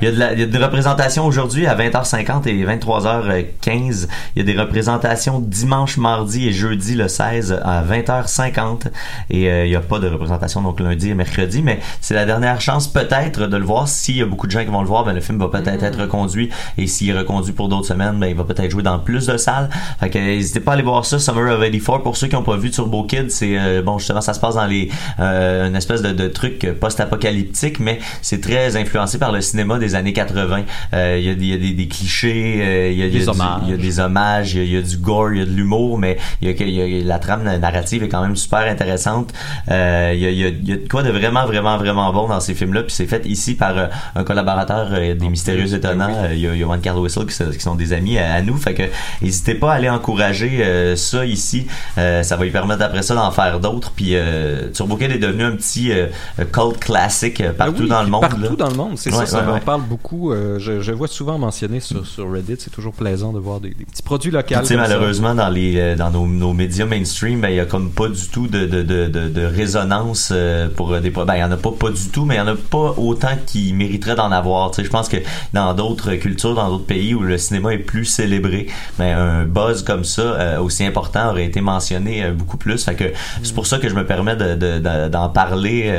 Speaker 8: Il y, a de la, il y a des représentations aujourd'hui à 20h50 et 23h15. Il y a des représentations dimanche, mardi et jeudi le 16 à 20h50. Et euh, il n'y a pas de représentation donc lundi et mercredi, mais c'est la dernière chance peut-être de le voir. S'il y a beaucoup de gens qui vont le voir, ben, le film va peut-être être reconduit. Et s'il est reconduit pour d'autres semaines, ben, il va peut-être jouer dans plus de salles. Fait que n'hésitez pas à aller voir ça, Summer of 84. Pour ceux qui n'ont pas vu Turbo Kid, c'est euh, bon justement ça se passe dans les euh, une espèce de, de truc post-apocalyptique, mais c'est très influencé par le cinéma des années 80. Euh, Il y a, y a des, des clichés, euh, il y a,
Speaker 6: Des hommages.
Speaker 8: il y a des hommages, il y a, du gore, il y a de l'humour, mais il y y a- la trame narrative est quand même super intéressante. Euh, il, y a, y a- y a de quoi de vraiment, vraiment, vraiment bon dans ces films-là. Puis c'est fait ici par euh, un collaborateur euh, des Mystérieux Étonnants. Euh, Il y a Johan Carl Whistle qui, sont- qui sont des amis à, à nous. Fait que n'hésitez pas à aller encourager euh, ça ici. Euh, ça va lui permettre après ça d'en faire d'autres. Puis euh, Turbo Kid est devenu un petit euh, cult classique euh, partout
Speaker 6: Ah oui,
Speaker 8: dans le monde.
Speaker 6: Partout
Speaker 8: là.
Speaker 6: dans le monde, c'est
Speaker 8: Ouais,
Speaker 6: ça,
Speaker 8: ouais, ouais.
Speaker 6: Parle beaucoup. euh, je, je vois souvent mentionné sur, sur Reddit, c'est toujours plaisant de voir des, des petits produits locaux.
Speaker 8: Puis, tu sais, malheureusement, dans les euh, dans nos, nos médias mainstream, ben, il y a comme pas du tout de, de, de, de, résonance euh, pour des ben il y en a pas pas du tout, mais il y en a pas autant qui mériteraient d'en avoir. Tu sais, je pense que dans d'autres cultures, dans d'autres pays où le cinéma est plus célébré, ben un buzz comme ça euh, aussi important aurait été mentionné euh, beaucoup plus. Fait que c'est pour ça que je me permets de, de- de- d'en parler,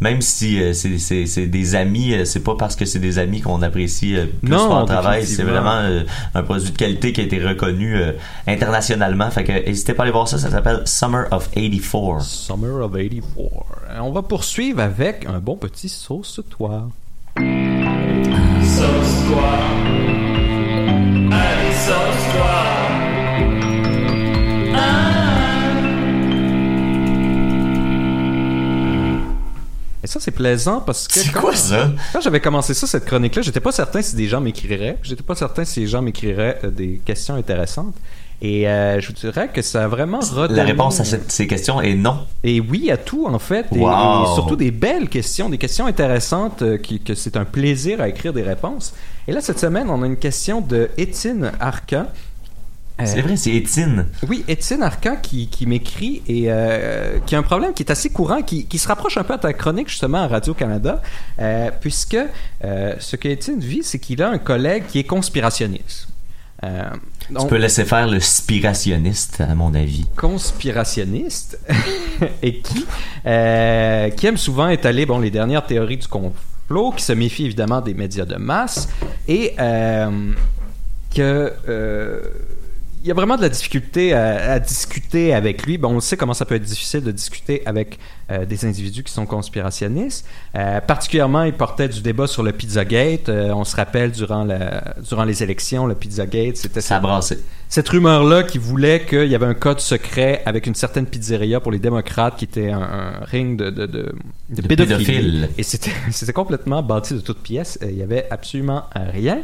Speaker 8: même si c'est, des amis, c'est pas parce que c'est des amis qu'on apprécie euh, plus
Speaker 6: Non,
Speaker 8: leur travail. C'est vraiment euh, un produit de qualité qui a été reconnu euh, internationalement. Fait que n'hésitez pas à aller voir ça. Ça s'appelle Summer of 84.
Speaker 6: Summer of 84. Euh, On va poursuivre avec un bon petit sauce-toi.
Speaker 9: Sauce-toi. Allez, sauce-toi.
Speaker 6: Et ça, c'est plaisant parce que.
Speaker 8: C'est
Speaker 6: quand-
Speaker 8: quoi ça?
Speaker 6: Quand j'avais commencé ça, cette chronique-là, j'étais pas certain si des gens m'écriraient. J'étais pas certain si les gens m'écriraient euh, des questions intéressantes. Et euh, je vous dirais que ça a vraiment redonné...
Speaker 8: La réponse à cette- ces questions est non.
Speaker 6: Et oui à tout, en fait. Et,
Speaker 8: Wow.
Speaker 6: et surtout des belles questions, des questions intéressantes euh, qui, que c'est un plaisir à écrire des réponses. Et là, cette semaine, on a une question de Étienne Arcan. Euh,
Speaker 8: C'est vrai, c'est Étienne.
Speaker 6: oui, Étienne Arcan qui, qui m'écrit et euh, qui a un problème qui est assez courant, qui, qui se rapproche un peu à ta chronique justement à Radio-Canada, euh, puisque euh, ce que Étienne vit, c'est qu'il a un collègue qui est conspirationniste. Euh,
Speaker 8: Tu
Speaker 6: donc-
Speaker 8: peux laisser faire le spirationniste, à mon avis.
Speaker 6: conspirationniste et qui, qui aime souvent étaler bon, les dernières théories du complot, qui se méfie évidemment des médias de masse et que il y a vraiment de la difficulté à, à discuter avec lui. Bon, on sait comment ça peut être difficile de discuter avec euh, des individus qui sont conspirationnistes. Euh, particulièrement, il portait du débat sur le Pizzagate. Euh, on se rappelle durant, la, durant les élections, le Pizzagate, c'était
Speaker 8: Ça a brassé.
Speaker 6: cette rumeur-là qui voulait qu'il y avait un code secret avec une certaine pizzeria pour les démocrates qui était un, un ring de, de, de, de
Speaker 8: pédophiles.
Speaker 6: Et c'était complètement bâti de toutes pièces. Il y avait absolument rien.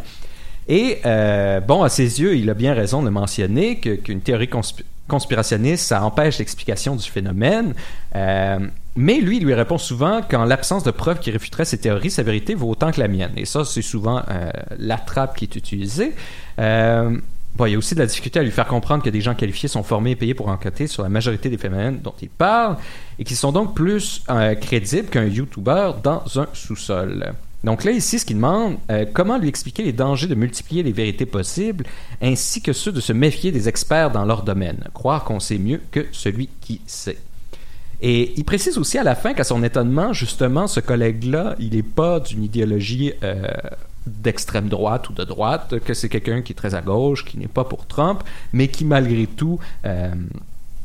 Speaker 6: Et euh, bon, à ses yeux, il a bien raison de mentionner qu'une théorie conspi- conspirationniste, ça empêche l'explication du phénomène. Euh, mais lui, il lui répond souvent qu'en l'absence de preuves qui réfuteraient ses théories, sa vérité vaut autant que la mienne. Et ça, c'est souvent euh, la trappe qui est utilisée. Euh, bon, il y a aussi de la difficulté à lui faire comprendre que des gens qualifiés sont formés et payés pour enquêter sur la majorité des phénomènes dont il parle et qui sont donc plus crédibles qu'un YouTuber dans un sous-sol. Donc là, ici, ce qu'il demande, euh, comment lui expliquer les dangers de multiplier les vérités possibles, ainsi que ceux de se méfier des experts dans leur domaine, croire qu'on sait mieux que celui qui sait. Et il précise aussi à la fin qu'à son étonnement, justement, ce collègue-là, il n'est pas d'une idéologie euh, d'extrême droite ou de droite, que c'est quelqu'un qui est très à gauche, qui n'est pas pour Trump, mais qui malgré tout euh,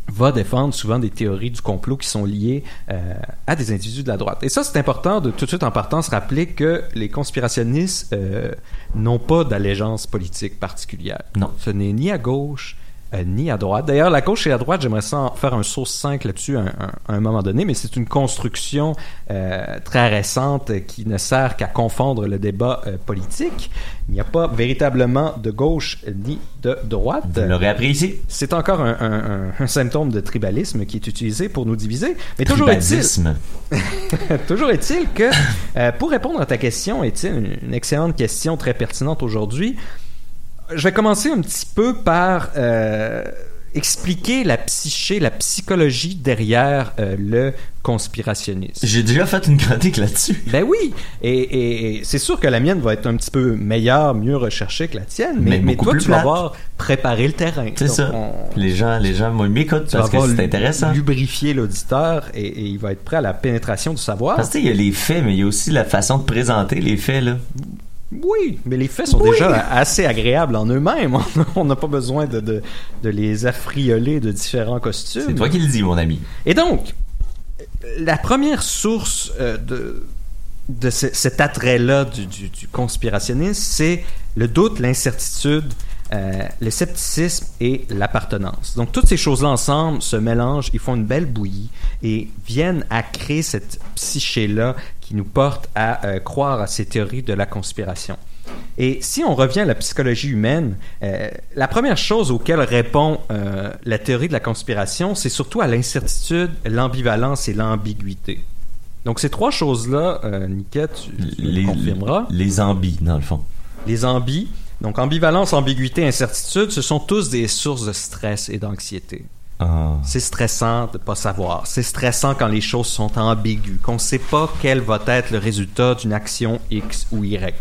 Speaker 6: va défendre souvent des théories du complot qui sont liées euh, à des individus de la droite. Et ça, c'est important de tout de suite en partant se rappeler que les conspirationnistes euh, n'ont pas d'allégeance politique particulière.
Speaker 8: Non.
Speaker 6: Ce n'est ni à gauche euh, ni à droite. D'ailleurs, la gauche et la droite, j'aimerais ça faire un saut 5 là-dessus à un, un- à un moment donné, mais c'est une construction euh, très récente qui ne sert qu'à confondre le débat euh, politique. Il n'y a pas véritablement de gauche ni de droite.
Speaker 8: Vous l'aurez appris ici.
Speaker 6: C'est encore un, symptôme de tribalisme qui est utilisé pour nous diviser. Mais toujours est-il, toujours est-il que, pour répondre à ta question, une, une excellente question très pertinente aujourd'hui, je vais commencer un petit peu par euh, expliquer la psyché, la psychologie derrière euh, le conspirationnisme.
Speaker 8: J'ai déjà fait une chronique là-dessus.
Speaker 6: Ben oui, et, et- et c'est sûr que la mienne va être un petit peu meilleure, mieux recherchée que la tienne, mais,
Speaker 8: Mais
Speaker 6: mais toi,
Speaker 8: plus
Speaker 6: tu vas avoir préparé le terrain.
Speaker 8: C'est ça.
Speaker 6: on-
Speaker 8: Les gens, les gens m'écoutent parce que c'est intéressant.
Speaker 6: lubrifier l'auditeur et, et il va être prêt à la pénétration du savoir.
Speaker 8: Parce que il y a les faits, mais il y a aussi la façon de présenter les faits, là.
Speaker 6: Oui, mais les faits sont
Speaker 8: Oui.
Speaker 6: déjà assez agréables en eux-mêmes. On n'a pas besoin de, de, de les affrioler de différents costumes.
Speaker 8: C'est toi qui le dis, mon ami.
Speaker 6: Et donc, la première source euh, de, de ce- cet attrait-là du, du- du conspirationnisme, c'est le doute, l'incertitude, euh, le scepticisme et l'appartenance. Donc, toutes ces choses-là ensemble se mélangent, ils font une belle bouillie et viennent à créer cette psyché-là qui nous porte à euh, croire à ces théories de la conspiration. Et si on revient à la psychologie humaine, euh, la première chose auquel répond euh, la théorie de la conspiration, c'est surtout à l'incertitude, l'ambivalence et l'ambiguïté. Donc ces trois choses-là, euh, Niquette, tu,
Speaker 8: Les,
Speaker 6: confirmeras.
Speaker 8: les ambis, dans le fond.
Speaker 6: Les ambis, donc ambivalence, ambiguïté, incertitude, ce sont tous des sources de stress et d'anxiété.
Speaker 8: Ah.
Speaker 6: C'est stressant de pas savoir. C'est stressant quand les choses sont ambiguës, qu'on ne sait pas quel va être le résultat d'une action X ou Y.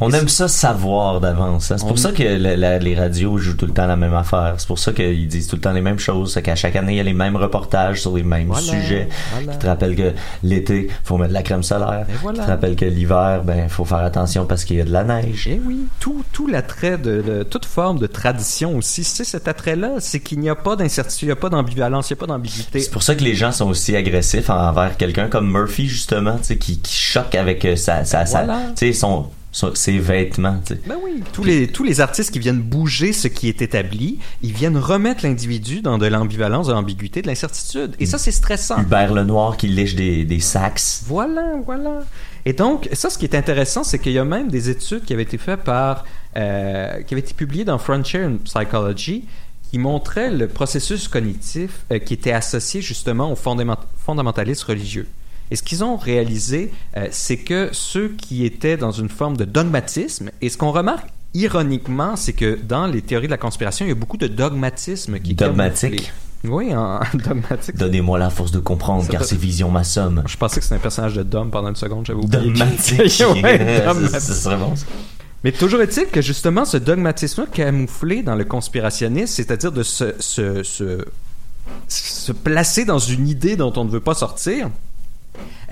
Speaker 8: On
Speaker 6: Et
Speaker 8: aime ça savoir d'avance. hein. C'est
Speaker 6: On-
Speaker 8: pour ça que la- la- les radios jouent tout le temps la même affaire. C'est pour ça qu'ils disent tout le temps les mêmes choses. C'est qu'à chaque année, il y a les mêmes reportages sur les mêmes
Speaker 6: Voilà,
Speaker 8: sujets.
Speaker 6: voilà.
Speaker 8: Qui te rappellent que l'été, faut mettre de la crème solaire.
Speaker 6: Et voilà.
Speaker 8: Qui te rappellent que l'hiver, ben, faut faire attention parce qu'il y a de la neige.
Speaker 6: Eh oui, tout, tout l'attrait de, de- toute forme de tradition aussi, c'est cet attrait-là, c'est qu'il n'y a pas d'incertitude, il n'y a pas d'ambivalence, il n'y a pas d'ambiguïté.
Speaker 8: C'est pour ça que les gens sont aussi agressifs envers quelqu'un comme Murphy, justement, qui, qui choque avec euh, sa, sa, son- ses vêtements. tu sais.
Speaker 6: Ben oui, tous les, tous les artistes qui viennent bouger ce qui est établi, ils viennent remettre l'individu dans de l'ambivalence, de l'ambiguïté, de l'incertitude. Et ça, c'est stressant.
Speaker 8: Hubert Lenoir qui lèche des, des sax.
Speaker 6: Voilà, voilà. Et donc, ça, ce qui est intéressant, c'est qu'il y a même des études qui avaient été faites par, euh, qui avaient été publiées dans Frontier in Psychology, qui montraient le processus cognitif euh, qui était associé justement aux fondament- fondamentalistes religieux. Et ce qu'ils ont réalisé, euh, c'est que ceux qui étaient dans une forme de dogmatisme, et ce qu'on remarque ironiquement, c'est que dans les théories de la conspiration, il y a beaucoup de dogmatisme qui est
Speaker 8: Dogmatique?
Speaker 6: Oui, en dogmatique.
Speaker 8: Donnez-moi la force de comprendre,
Speaker 6: Ça
Speaker 8: car ces visions m'assomment.
Speaker 6: Je pensais que c'était un personnage de Dom pendant une seconde, j'avais oublié.
Speaker 8: Dogmatique.
Speaker 6: Ouais, dogmatique.
Speaker 8: ça serait bon, ça.
Speaker 6: Mais toujours est-il que justement ce dogmatisme camouflé dans le conspirationnisme, c'est-à-dire de se, se, se, se placer dans une idée dont on ne veut pas sortir,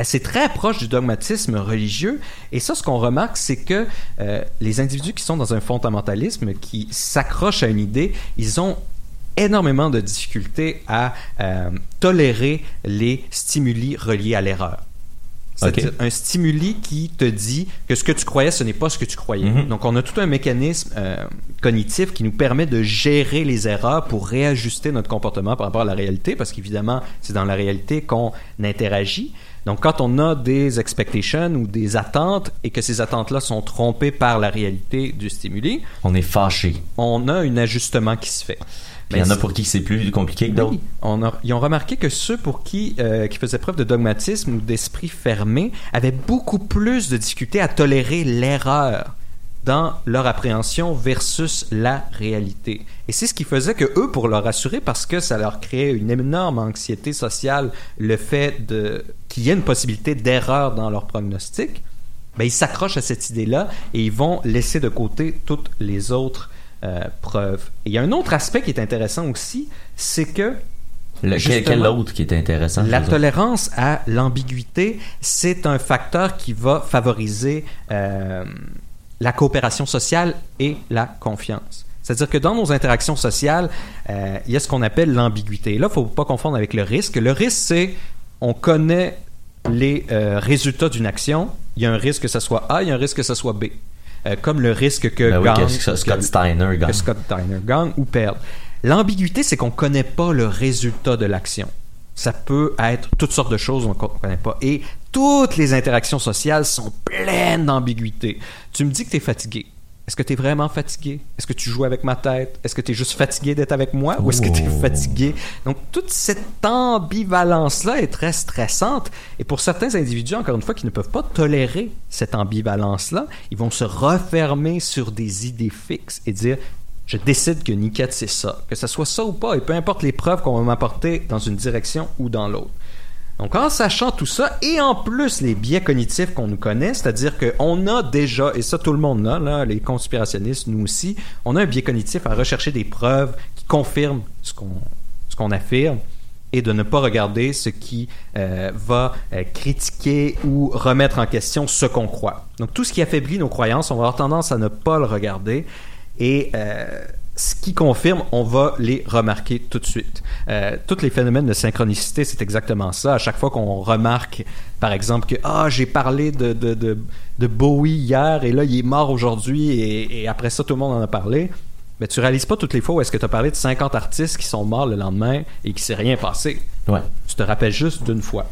Speaker 6: c'est très proche du dogmatisme religieux. Et ça, ce qu'on remarque, c'est que euh, les individus qui sont dans un fondamentalisme, qui s'accrochent à une idée, ils ont énormément de difficultés à euh, tolérer les stimuli reliés à l'erreur. C'est-à-dire un stimuli qui te dit que ce que tu croyais, ce n'est pas ce que tu croyais.
Speaker 8: Mhm.
Speaker 6: Donc, on a tout un mécanisme euh, cognitif qui nous permet de gérer les erreurs pour réajuster notre comportement par rapport à la réalité, parce qu'évidemment, c'est dans la réalité qu'on interagit. Donc, quand on a des expectations ou des attentes et que ces attentes-là sont trompées par la réalité du stimuli,
Speaker 8: On est fâché.
Speaker 6: on a un ajustement qui se fait.
Speaker 8: Il y en a pour qui c'est plus compliqué que d'autres.
Speaker 6: oui, on a- ils ont remarqué que ceux pour qui, euh, qui faisaient preuve de dogmatisme ou d'esprit fermé avaient beaucoup plus de difficulté à tolérer l'erreur dans leur appréhension versus la réalité. Et c'est ce qui faisait que eux, pour leur rassurer, parce que ça leur créait une énorme anxiété sociale, le fait de qu'il y ait une possibilité d'erreur dans leur prognostic, ben, ils s'accrochent à cette idée-là et ils vont laisser de côté toutes les autres euh, preuves. Et il y a un autre aspect qui est intéressant aussi, c'est que
Speaker 8: Le- quel, autre qui est intéressant?
Speaker 6: la tolérance à l'ambiguïté, c'est un facteur qui va favoriser euh, la coopération sociale et la confiance. C'est-à-dire que dans nos interactions sociales, euh, il y a ce qu'on appelle l'ambiguïté. Là, il ne faut pas confondre avec le risque. Le risque, c'est on connaît les euh, résultats d'une action. Il y a un risque que ce soit A, il y a un risque que ce soit B. Euh, comme le risque que
Speaker 8: Ben oui, que Scott Steiner gagne.
Speaker 6: que Scott Steiner gagne ou perde. L'ambiguïté, c'est qu'on connaît pas le résultat de l'action. Ça peut être toutes sortes de choses qu'on ne connaît pas. Et toutes les interactions sociales sont pleines d'ambiguïté. Tu me dis que tu es fatigué. Est-ce que tu es vraiment fatigué? Est-ce que tu joues avec ma tête? Est-ce que tu es juste fatigué d'être avec moi? Ou est-ce que tu es
Speaker 8: Oh.
Speaker 6: fatigué? Donc, toute cette ambivalence-là est très stressante. Et pour certains individus, encore une fois, qui ne peuvent pas tolérer cette ambivalence-là, ils vont se refermer sur des idées fixes et dire je décide que Niket, c'est ça. Que ce soit ça ou pas, et peu importe les preuves qu'on va m'apporter dans une direction ou dans l'autre. Donc, en sachant tout ça, et en plus les biais cognitifs qu'on nous connaît, c'est-à-dire qu'on a déjà, et ça tout le monde a, les conspirationnistes, nous aussi, on a un biais cognitif à rechercher des preuves qui confirment ce qu'on ce qu'on affirme et de ne pas regarder ce qui euh, va euh, critiquer ou remettre en question ce qu'on croit. Donc tout ce qui affaiblit nos croyances, on va avoir tendance à ne pas le regarder et euh, ce qui confirme, on va les remarquer tout de suite. Euh, tous les phénomènes de synchronicité, c'est exactement ça. À chaque fois qu'on remarque, par exemple, que ah j'ai parlé de, de, de, de Bowie hier et là il est mort aujourd'hui et, et après ça tout le monde en a parlé. Mais tu réalises pas toutes les fois où est-ce que tu as parlé de 50 artistes qui sont morts le lendemain et qui s'est rien passé.
Speaker 8: Ouais.
Speaker 6: Tu te rappelles juste d'une fois.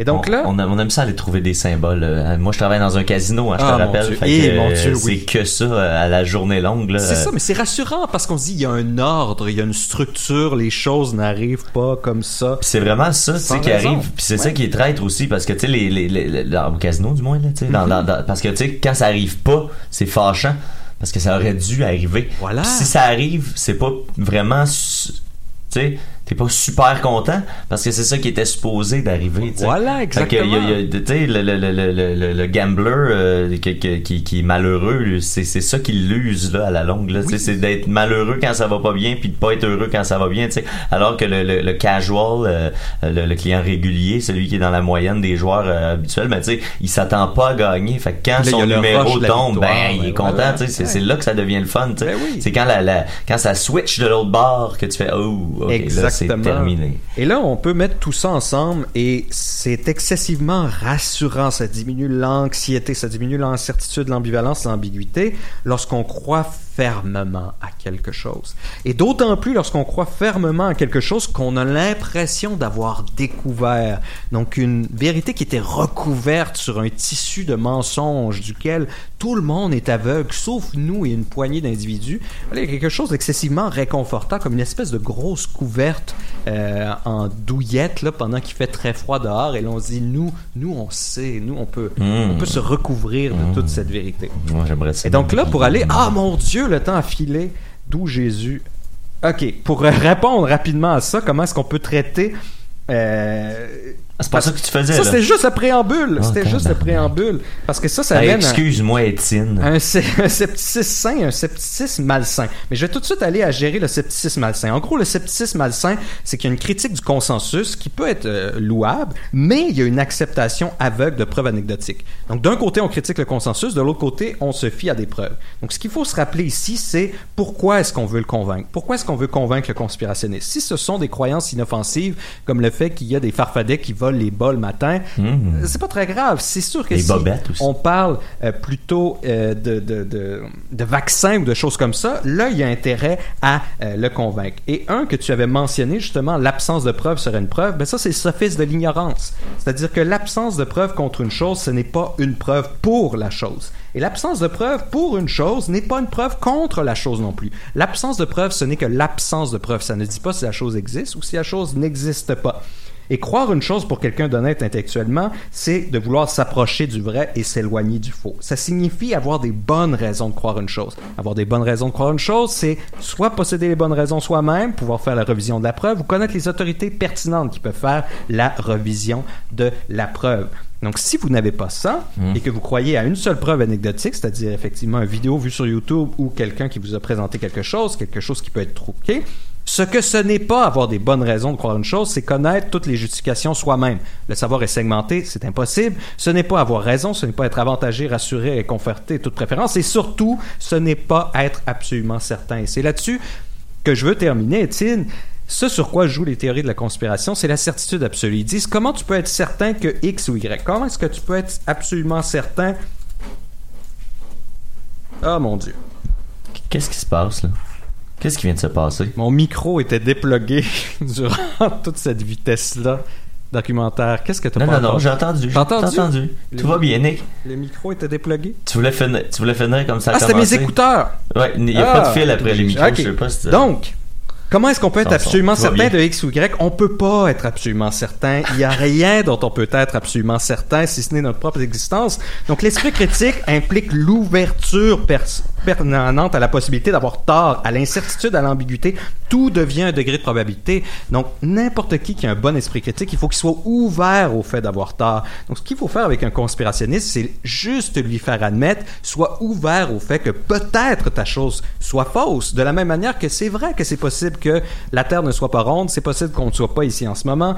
Speaker 6: Et donc
Speaker 8: on,
Speaker 6: là,
Speaker 8: on, aime ça aller trouver des symboles. euh, Moi, je travaille dans un casino, hein, je
Speaker 6: Ah,
Speaker 8: te
Speaker 6: mon
Speaker 8: rappelle.
Speaker 6: Eh,
Speaker 8: euh, c'est
Speaker 6: oui.
Speaker 8: que ça euh, à la journée longue. là.
Speaker 6: c'est ça, mais c'est rassurant parce qu'on se dit il y a un ordre, il y a une structure, les choses n'arrivent pas comme ça.
Speaker 8: C'est vraiment ça, tu sais, qui arrive. Puis c'est ça qui est traître aussi, parce que, tu sais, les, les, les, les- dans- au casino, du moins, là, tu sais, dans-
Speaker 6: Mhm.
Speaker 8: dans- dans- parce que, tu sais, quand ça arrive pas, c'est fâchant, parce que ça aurait dû arriver.
Speaker 6: Voilà.
Speaker 8: Si ça arrive, c'est pas vraiment, tu sais, t'es pas super content, parce que c'est ça qui était supposé d'arriver.
Speaker 6: Voilà,
Speaker 8: Fait que, il y a- y a-
Speaker 6: exactement.
Speaker 8: tu sais, le, le, le, le, le, le gambler euh, qui, qui, qui, est malheureux, c'est c'est ça qui l'use là à la longue. Là, c'est d'être malheureux quand ça va pas bien, puis de pas être heureux quand ça va bien. tu sais. Alors que le, le, le casual, euh, le, le client régulier, celui qui est dans la moyenne des joueurs euh, habituels, ben, tu sais, il s'attend pas à gagner. Fait que quand
Speaker 6: Là,
Speaker 8: son numéro tombe,
Speaker 6: victoire,
Speaker 8: ben il est content.
Speaker 6: voilà.
Speaker 8: tu sais, c'est
Speaker 6: Ouais.
Speaker 8: c'est là que ça devient le fun. tu sais.
Speaker 6: Ben oui.
Speaker 8: C'est quand la, la quand ça switch de l'autre bord que tu fais oh ok là c'est terminé.
Speaker 6: Et là, on peut mettre tout ça ensemble et c'est excessivement rassurant. Ça diminue l'anxiété, ça diminue l'incertitude, l'ambivalence, l'ambiguïté lorsqu'on croit fermement à quelque chose. Et d'autant plus lorsqu'on croit fermement à quelque chose qu'on a l'impression d'avoir découvert. Donc une vérité qui était recouverte sur un tissu de mensonges duquel tout le monde est aveugle, sauf nous et une poignée d'individus. Il y a quelque chose d'excessivement réconfortant, comme une espèce de grosse couverte euh, en douillette là, pendant qu'il fait très froid dehors. Et là, on se dit, nous, nous, on sait, nous, on peut,
Speaker 8: Mm.
Speaker 6: on peut se recouvrir de toute cette vérité.
Speaker 8: Moi j'aimerais ça.
Speaker 6: Et donc là, pour aller, ah mon Dieu, le temps a filé, d'où Jésus. Ok, pour répondre rapidement à ça, comment est-ce qu'on peut traiter euh,
Speaker 8: Ah, c'est pas ça que tu faisais
Speaker 6: Ça, c'était juste le préambule.
Speaker 8: Ah,
Speaker 6: c'était juste le préambule. Parce que ça, ça un-
Speaker 8: Excuse-moi Étienne.
Speaker 6: un, un scepticisme sain, un scepticisme malsain. Mais je vais tout de suite aller à gérer le scepticisme malsain. En gros, le scepticisme malsain, c'est qu'il y a une critique du consensus qui peut être euh, louable, mais il y a une acceptation aveugle de preuves anecdotiques. Donc, d'un côté, on critique le consensus, de l'autre côté, on se fie à des preuves. Donc, ce qu'il faut se rappeler ici, c'est pourquoi est-ce qu'on veut le convaincre? Pourquoi est-ce qu'on veut convaincre le conspirationniste? Si ce sont des croyances inoffensives, comme le fait qu'il y a des farfadets qui volent les bas le matin,
Speaker 8: Mmh.
Speaker 6: c'est pas très grave. C'est sûr que
Speaker 8: Les
Speaker 6: si
Speaker 8: aussi.
Speaker 6: on parle euh, plutôt euh, de, de, de, de vaccins ou de choses comme ça, là, il y a intérêt à euh, le convaincre. Et un que tu avais mentionné, justement, l'absence de preuve serait une preuve, ben ça, c'est le sophisme de l'ignorance. C'est-à-dire que l'absence de preuve contre une chose, ce n'est pas une preuve pour la chose. Et l'absence de preuve pour une chose n'est pas une preuve contre la chose non plus. L'absence de preuve, ce n'est que l'absence de preuve. Ça ne dit pas si la chose existe ou si la chose n'existe pas. Et croire une chose pour quelqu'un d'honnête intellectuellement, c'est de vouloir s'approcher du vrai et s'éloigner du faux. Ça signifie avoir des bonnes raisons de croire une chose. Avoir des bonnes raisons de croire une chose, c'est soit posséder les bonnes raisons soi-même, pouvoir faire la revision de la preuve, ou connaître les autorités pertinentes qui peuvent faire la revision de la preuve. Donc, si vous n'avez pas ça
Speaker 8: Mm.
Speaker 6: et que vous croyez à une seule preuve anecdotique, c'est-à-dire effectivement une vidéo vue sur YouTube ou quelqu'un qui vous a présenté quelque chose, quelque chose qui peut être truqué, ce que ce n'est pas avoir des bonnes raisons de croire une chose, c'est connaître toutes les justifications soi-même. Le savoir est segmenté, c'est impossible. Ce n'est pas avoir raison, ce n'est pas être avantagé, rassuré et conforté toute préférence. Et surtout, ce n'est pas être absolument certain. Et c'est là-dessus que je veux terminer, Étienne. Ce sur quoi jouent les théories de la conspiration, c'est la certitude absolue. Ils disent comment tu peux être certain que X ou Y? Comment est-ce que tu peux être absolument certain? Ah mon Dieu.
Speaker 8: Qu'est-ce qui se passe là? Qu'est-ce qui vient de se passer?
Speaker 6: Mon micro était déplugué durant toute cette vitesse-là. Documentaire. Qu'est-ce que
Speaker 8: Non,
Speaker 6: pas
Speaker 8: non, non,
Speaker 6: entendu?
Speaker 8: j'ai entendu. J'ai entendu. Tout va bien, Nick.
Speaker 6: Le micro était déplugué?
Speaker 8: Tu voulais finir, tu voulais finir comme ça
Speaker 6: Ah, c'était mes écouteurs!
Speaker 8: Ouais, il n'y a
Speaker 6: Ah,
Speaker 8: pas de fil après les micros, je sais pas si tu-
Speaker 6: Donc, comment est-ce qu'on peut être absolument certain de X ou Y? On peut pas être absolument certain. Il y a rien dont on peut être absolument certain si ce n'est notre propre existence. Donc, l'esprit critique implique l'ouverture pers- permanente à la possibilité d'avoir tort, à l'incertitude, à l'ambiguïté. Tout devient un degré de probabilité. Donc, n'importe qui qui a un bon esprit critique, il faut qu'il soit ouvert au fait d'avoir tort. Donc, ce qu'il faut faire avec un conspirationniste, c'est juste lui faire admettre, soit ouvert au fait que peut-être ta chose soit fausse. De la même manière que c'est vrai que c'est possible que la Terre ne soit pas ronde, c'est possible qu'on ne soit pas ici en ce moment.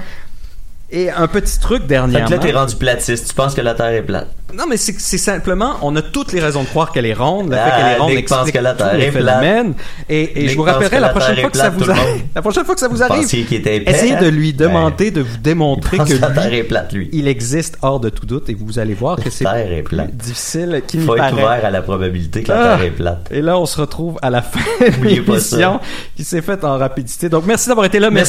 Speaker 6: Et un petit truc
Speaker 8: Fait
Speaker 6: dernièrement.
Speaker 8: que là, t'es rendu platiste. Tu penses que la Terre est plate.
Speaker 6: Non, mais c'est simplement, on a toutes les raisons de croire qu'elle est ronde. Le
Speaker 8: Ah,
Speaker 6: fait qu'elle est ronde
Speaker 8: Nick pense
Speaker 6: explique
Speaker 8: que la Terre
Speaker 6: les
Speaker 8: est plate.
Speaker 6: Et, je vous
Speaker 8: pense
Speaker 6: rappellerai
Speaker 8: que
Speaker 6: la
Speaker 8: la
Speaker 6: prochaine fois que ça vous arrive, la prochaine fois que ça vous arrive, essayez de lui demander de vous démontrer
Speaker 8: pense
Speaker 6: que
Speaker 8: que la Terre
Speaker 6: lui,
Speaker 8: est plate, lui?
Speaker 6: il existe hors de tout doute et vous allez voir que c'est difficile qu'il
Speaker 8: Faut être ouvert à la probabilité que la
Speaker 6: Ah.
Speaker 8: Terre est plate.
Speaker 6: Et là, on se retrouve à la fin de l'émission qui s'est faite en rapidité. Donc, merci d'avoir été là.
Speaker 8: Merci